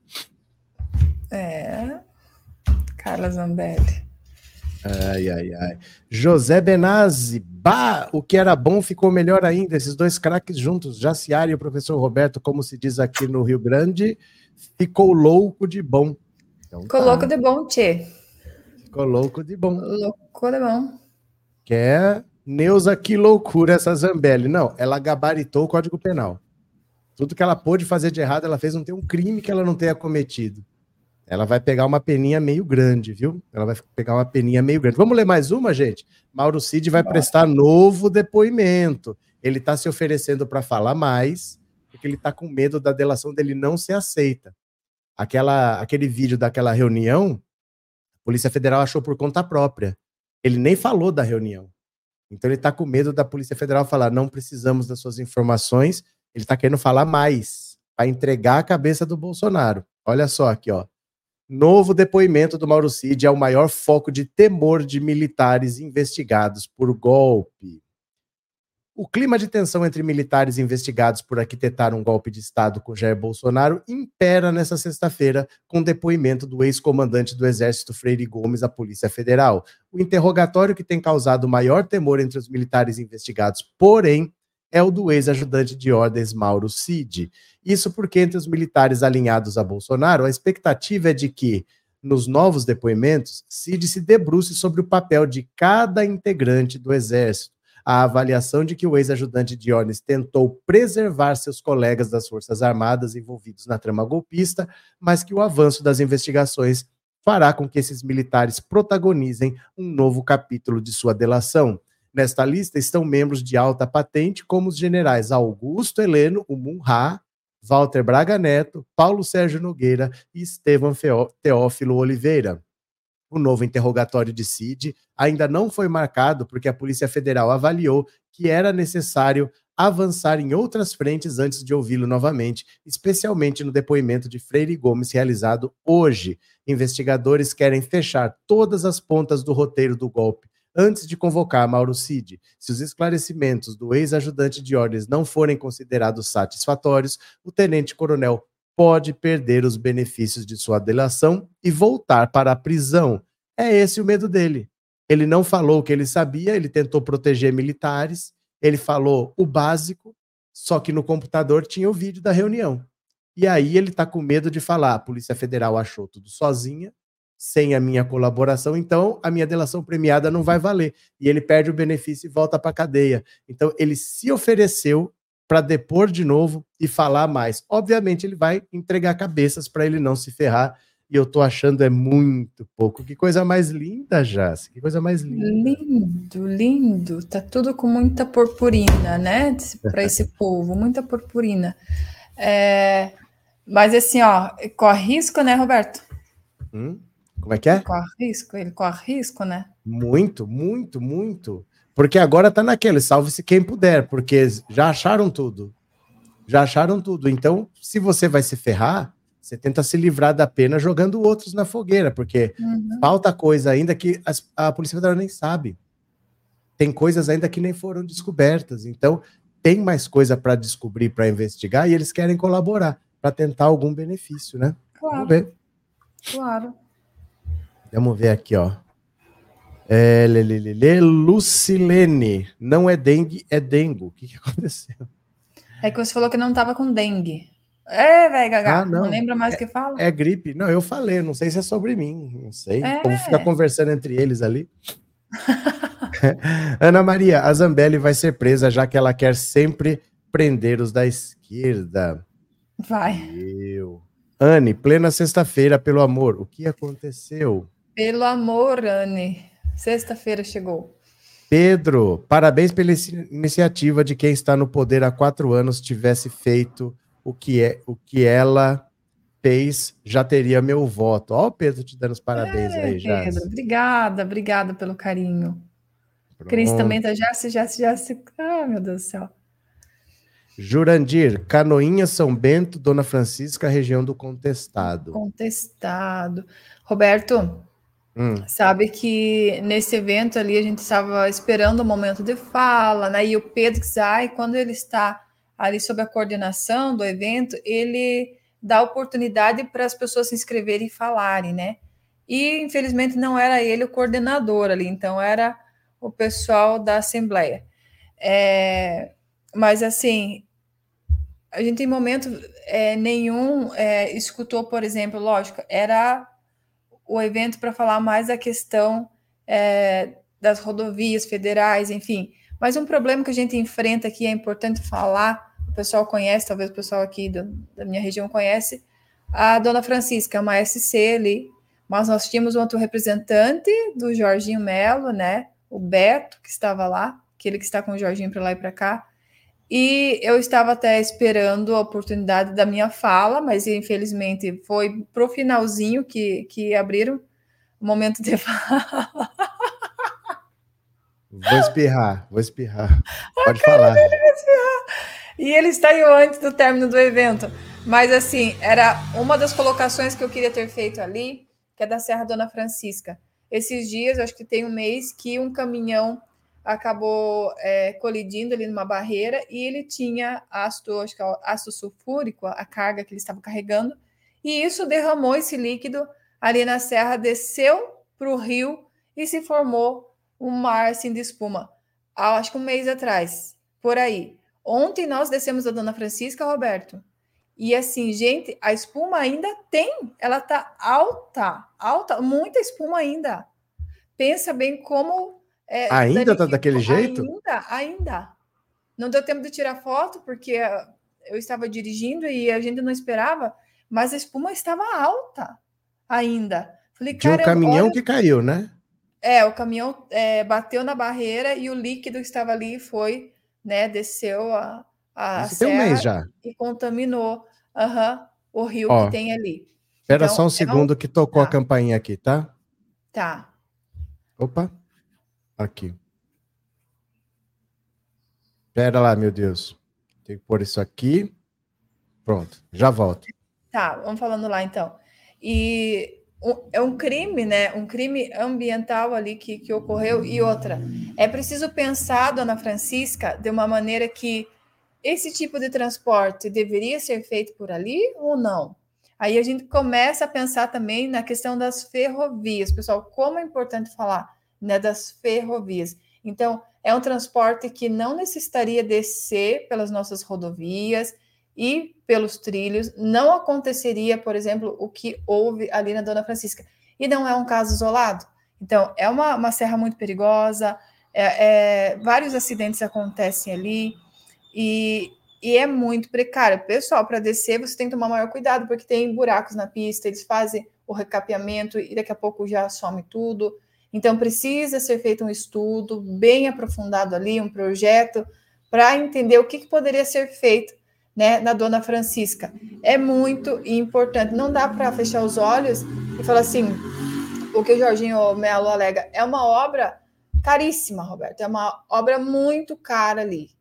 É. Carla Zambelli. Ai, ai, ai. José Benazzi. Bah, o que era bom ficou melhor ainda. Esses dois craques juntos, Jaciara e o professor Roberto, como se diz aqui no Rio Grande, ficou louco de bom. Então, ficou tá. louco de bom, Tchê. Ficou louco de bom. Louco de bom. Quer Neuza, que loucura essa Zambelli. Não, ela gabaritou o Código Penal. Tudo que ela pôde fazer de errado, ela fez. Não tem um crime que ela não tenha cometido. Ela vai pegar uma peninha meio grande, viu? Ela vai pegar uma peninha meio grande. Vamos ler mais uma, gente? Mauro Cid vai prestar novo depoimento. Ele está se oferecendo para falar mais, porque ele está com medo da delação dele não ser aceita. Aquela, aquele vídeo daquela reunião, a Polícia Federal achou por conta própria. Ele nem falou da reunião. Então ele está com medo da Polícia Federal falar: não precisamos das suas informações. Ele está querendo falar mais para entregar a cabeça do Bolsonaro. Olha só aqui, ó. Novo depoimento do Mauro Cid é o maior foco de temor de militares investigados por golpe. O clima de tensão entre militares investigados por arquitetar um golpe de Estado com Jair Bolsonaro impera nesta sexta-feira com depoimento do ex-comandante do Exército Freire Gomes à Polícia Federal. O interrogatório que tem causado maior temor entre os militares investigados, porém, é o do ex-ajudante de ordens Mauro Cid. Isso porque entre os militares alinhados a Bolsonaro, a expectativa é de que, nos novos depoimentos, Cid se debruce sobre o papel de cada integrante do Exército a avaliação de que o ex-ajudante ordens tentou preservar seus colegas das Forças Armadas envolvidos na trama golpista, mas que o avanço das investigações fará com que esses militares protagonizem um novo capítulo de sua delação. Nesta lista estão membros de alta patente, como os generais Augusto Heleno, o Munha, Walter Braga Neto, Paulo Sérgio Nogueira e Estevam Teófilo Oliveira. O novo interrogatório de Cid ainda não foi marcado porque a Polícia Federal avaliou que era necessário avançar em outras frentes antes de ouvi-lo novamente, especialmente no depoimento de Freire Gomes realizado hoje. Investigadores querem fechar todas as pontas do roteiro do golpe antes de convocar Mauro Cid. Se os esclarecimentos do ex-ajudante de ordens não forem considerados satisfatórios, o tenente-coronel pode perder os benefícios de sua delação e voltar para a prisão. É esse o medo dele. Ele não falou o que ele sabia, ele tentou proteger militares, ele falou o básico, só que no computador tinha o vídeo da reunião. E aí ele está com medo de falar: a Polícia Federal achou tudo sozinha, sem a minha colaboração, então a minha delação premiada não vai valer. E ele perde o benefício e volta para a cadeia. Então ele se ofereceu para depor de novo e falar mais. Obviamente, ele vai entregar cabeças para ele não se ferrar. E eu tô achando é muito pouco. Que coisa mais linda, Jace. Que coisa mais linda. Lindo, lindo. Tá tudo com muita purpurina, né? [laughs] Para esse povo, muita purpurina. É, mas assim, ó, corre risco, né, Roberto? Hum? Como é que é? Corre risco, ele corre risco, né? Muito, muito, muito. Porque agora tá naquele, salve-se quem puder, porque já acharam tudo. Já acharam tudo. Então, se você vai se ferrar, você tenta se livrar da pena jogando outros na fogueira, porque uhum. falta coisa ainda que as, a Polícia Federal nem sabe. Tem coisas ainda que nem foram descobertas. Então, tem mais coisa para descobrir, para investigar, e eles querem colaborar para tentar algum benefício, né? Claro. Vamos ver. Claro. Vamos ver aqui, ó. É, lê, Lucilene. Não é dengue, é dengo. O que, que aconteceu? É que você falou que não estava com dengue. É, velho, Gagá. Ah, não. não lembra mais o é, que fala? É gripe. Não, eu falei. Não sei se é sobre mim. Não sei. É. Como ficar conversando entre eles ali. [laughs] Ana Maria, a Zambelli vai ser presa já que ela quer sempre prender os da esquerda. Vai. Eu. Anne, plena sexta-feira, pelo amor. O que aconteceu? Pelo amor, Anne. Sexta-feira chegou. Pedro, parabéns pela iniciativa de quem está no poder há quatro anos tivesse feito o que, é, o que ela fez, já teria meu voto. Ó, o Pedro te dando os parabéns é, aí, já. Pedro, obrigada, obrigada pelo carinho. Pronto. Cris também tá já se, já se, já se. Ah, meu Deus do céu. Jurandir, Canoinha, São Bento, Dona Francisca, região do Contestado. Contestado. Roberto, Hum. Sabe que nesse evento ali a gente estava esperando o momento de fala, né? E o Pedro Zay, quando ele está ali sob a coordenação do evento, ele dá oportunidade para as pessoas se inscreverem e falarem, né? E infelizmente não era ele o coordenador ali, então era o pessoal da Assembleia. É, mas assim, a gente em momento é, nenhum é, escutou, por exemplo, lógico, era o evento para falar mais da questão é, das rodovias federais, enfim. Mas um problema que a gente enfrenta aqui é importante falar, o pessoal conhece, talvez o pessoal aqui do, da minha região conhece, a dona Francisca, uma SC ali, mas nós tínhamos um outro representante do Jorginho Melo, né? O Beto, que estava lá, aquele que está com o Jorginho para lá e para cá, e eu estava até esperando a oportunidade da minha fala, mas infelizmente foi pro finalzinho que, que abriram o momento de [laughs] fala. Vou espirrar, vou espirrar. Pode falar. E ele saiu antes do término do evento. Mas assim, era uma das colocações que eu queria ter feito ali, que é da Serra Dona Francisca. Esses dias, acho que tem um mês, que um caminhão acabou é, colidindo ali numa barreira e ele tinha ácido, acho que é ácido sulfúrico, a carga que ele estava carregando, e isso derramou esse líquido ali na serra, desceu para o rio e se formou um mar assim de espuma. Acho que um mês atrás, por aí. Ontem nós descemos a Dona Francisca, Roberto, e assim, gente, a espuma ainda tem, ela tá alta, alta, muita espuma ainda. Pensa bem como é, ainda tá daquele jeito? Ainda, ainda. Não deu tempo de tirar foto, porque eu estava dirigindo e a gente não esperava, mas a espuma estava alta ainda. Falei, de um caminhão olha... que caiu, né? É, o caminhão é, bateu na barreira e o líquido que estava ali foi, né, desceu a, a Isso tem um mês já. e contaminou uhum, o rio Ó, que tem ali. Espera então, só um segundo é um... que tocou tá. a campainha aqui, tá? Tá. Opa. Aqui. Pera lá, meu Deus. Tem que pôr isso aqui. Pronto, já volto. Tá, vamos falando lá então. E é um crime, né? Um crime ambiental ali que, que ocorreu. E outra, é preciso pensar, dona Francisca, de uma maneira que esse tipo de transporte deveria ser feito por ali ou não? Aí a gente começa a pensar também na questão das ferrovias. Pessoal, como é importante falar né, das ferrovias. Então, é um transporte que não necessitaria descer pelas nossas rodovias e pelos trilhos. Não aconteceria, por exemplo, o que houve ali na Dona Francisca. E não é um caso isolado. Então, é uma, uma serra muito perigosa, é, é, vários acidentes acontecem ali, e, e é muito precário. Pessoal, para descer, você tem que tomar maior cuidado, porque tem buracos na pista, eles fazem o recapeamento e daqui a pouco já some tudo. Então, precisa ser feito um estudo bem aprofundado ali, um projeto, para entender o que, que, poderia ser feito né, na Dona Francisca. É muito importante. Não dá para fechar os olhos e falar assim: o que o Jorginho Melo alega é uma obra caríssima, Roberto, é uma obra muito cara ali,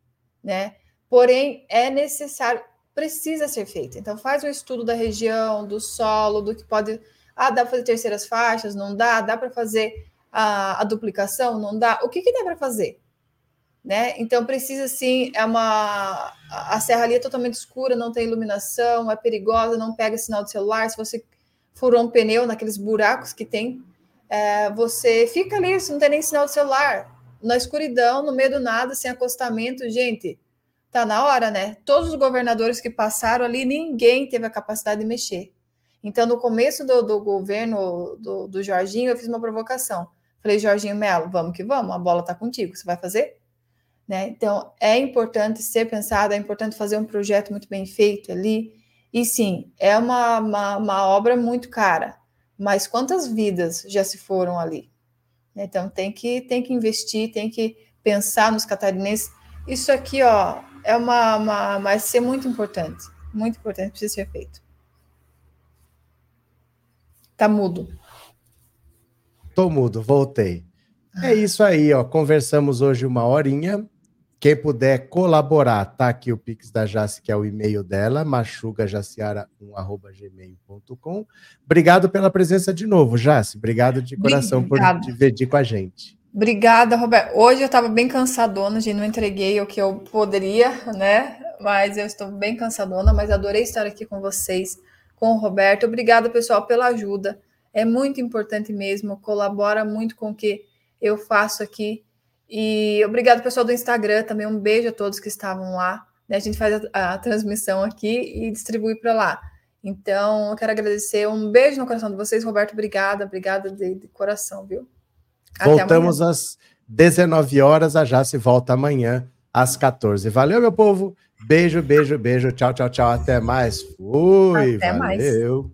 né? Porém, é necessário, precisa ser feita. Então, faz um estudo da região, do solo, do que pode. Ah, dá para fazer terceiras faixas? Não dá? Dá para fazer a, a, duplicação? Não dá? O que, que dá para fazer? Né? Então, precisa sim, é uma. A serra ali é totalmente escura, não tem iluminação, é perigosa, não pega sinal de celular. Se você furou um pneu naqueles buracos que tem, é, você fica ali, não tem nem sinal de celular, na escuridão, no meio do nada, sem acostamento, gente Tá na hora, né? Todos os governadores que passaram ali, ninguém teve a capacidade de mexer. Então, no começo do, do governo do, do, Jorginho, eu fiz uma provocação. Falei, Jorginho Melo, vamos que vamos, a bola tá contigo, você vai fazer? Né? Então, é importante ser pensado, é importante fazer um projeto muito bem feito ali. E sim, é uma, uma, uma obra muito cara, mas quantas vidas já se foram ali? Então, tem que, tem que investir, tem que pensar nos catarinenses. Isso aqui, ó, é uma, uma vai ser muito importante, muito importante, precisa ser feito. Tá mudo. Tô mudo, voltei. É isso aí, ó. Conversamos hoje uma horinha. Quem puder colaborar, tá aqui o Pix da Jace, que é o e-mail dela, machugajaciara1.gmail.com. Obrigado pela presença de novo, Jace. Obrigado de coração Obrigada. por dividir com a gente. Obrigada, Roberto. Hoje eu estava bem cansadona, gente, não entreguei o que eu poderia, né? Mas eu estou bem cansadona, mas adorei estar aqui com vocês, com o Roberto. Obrigada, pessoal, pela ajuda. É muito importante mesmo, colabora muito com o que eu faço aqui. E obrigado, pessoal do Instagram, também um beijo a todos que estavam lá. Né? A gente faz a, a transmissão aqui e distribui para lá. Então, eu quero agradecer. Um beijo no coração de vocês, Roberto. Obrigada, obrigada de, de coração, viu? Voltamos às 19 horas, a já se volta amanhã às 14. Valeu, meu povo. Beijo, beijo, beijo. Tchau, tchau, tchau. Até mais. Fui. Até valeu. mais.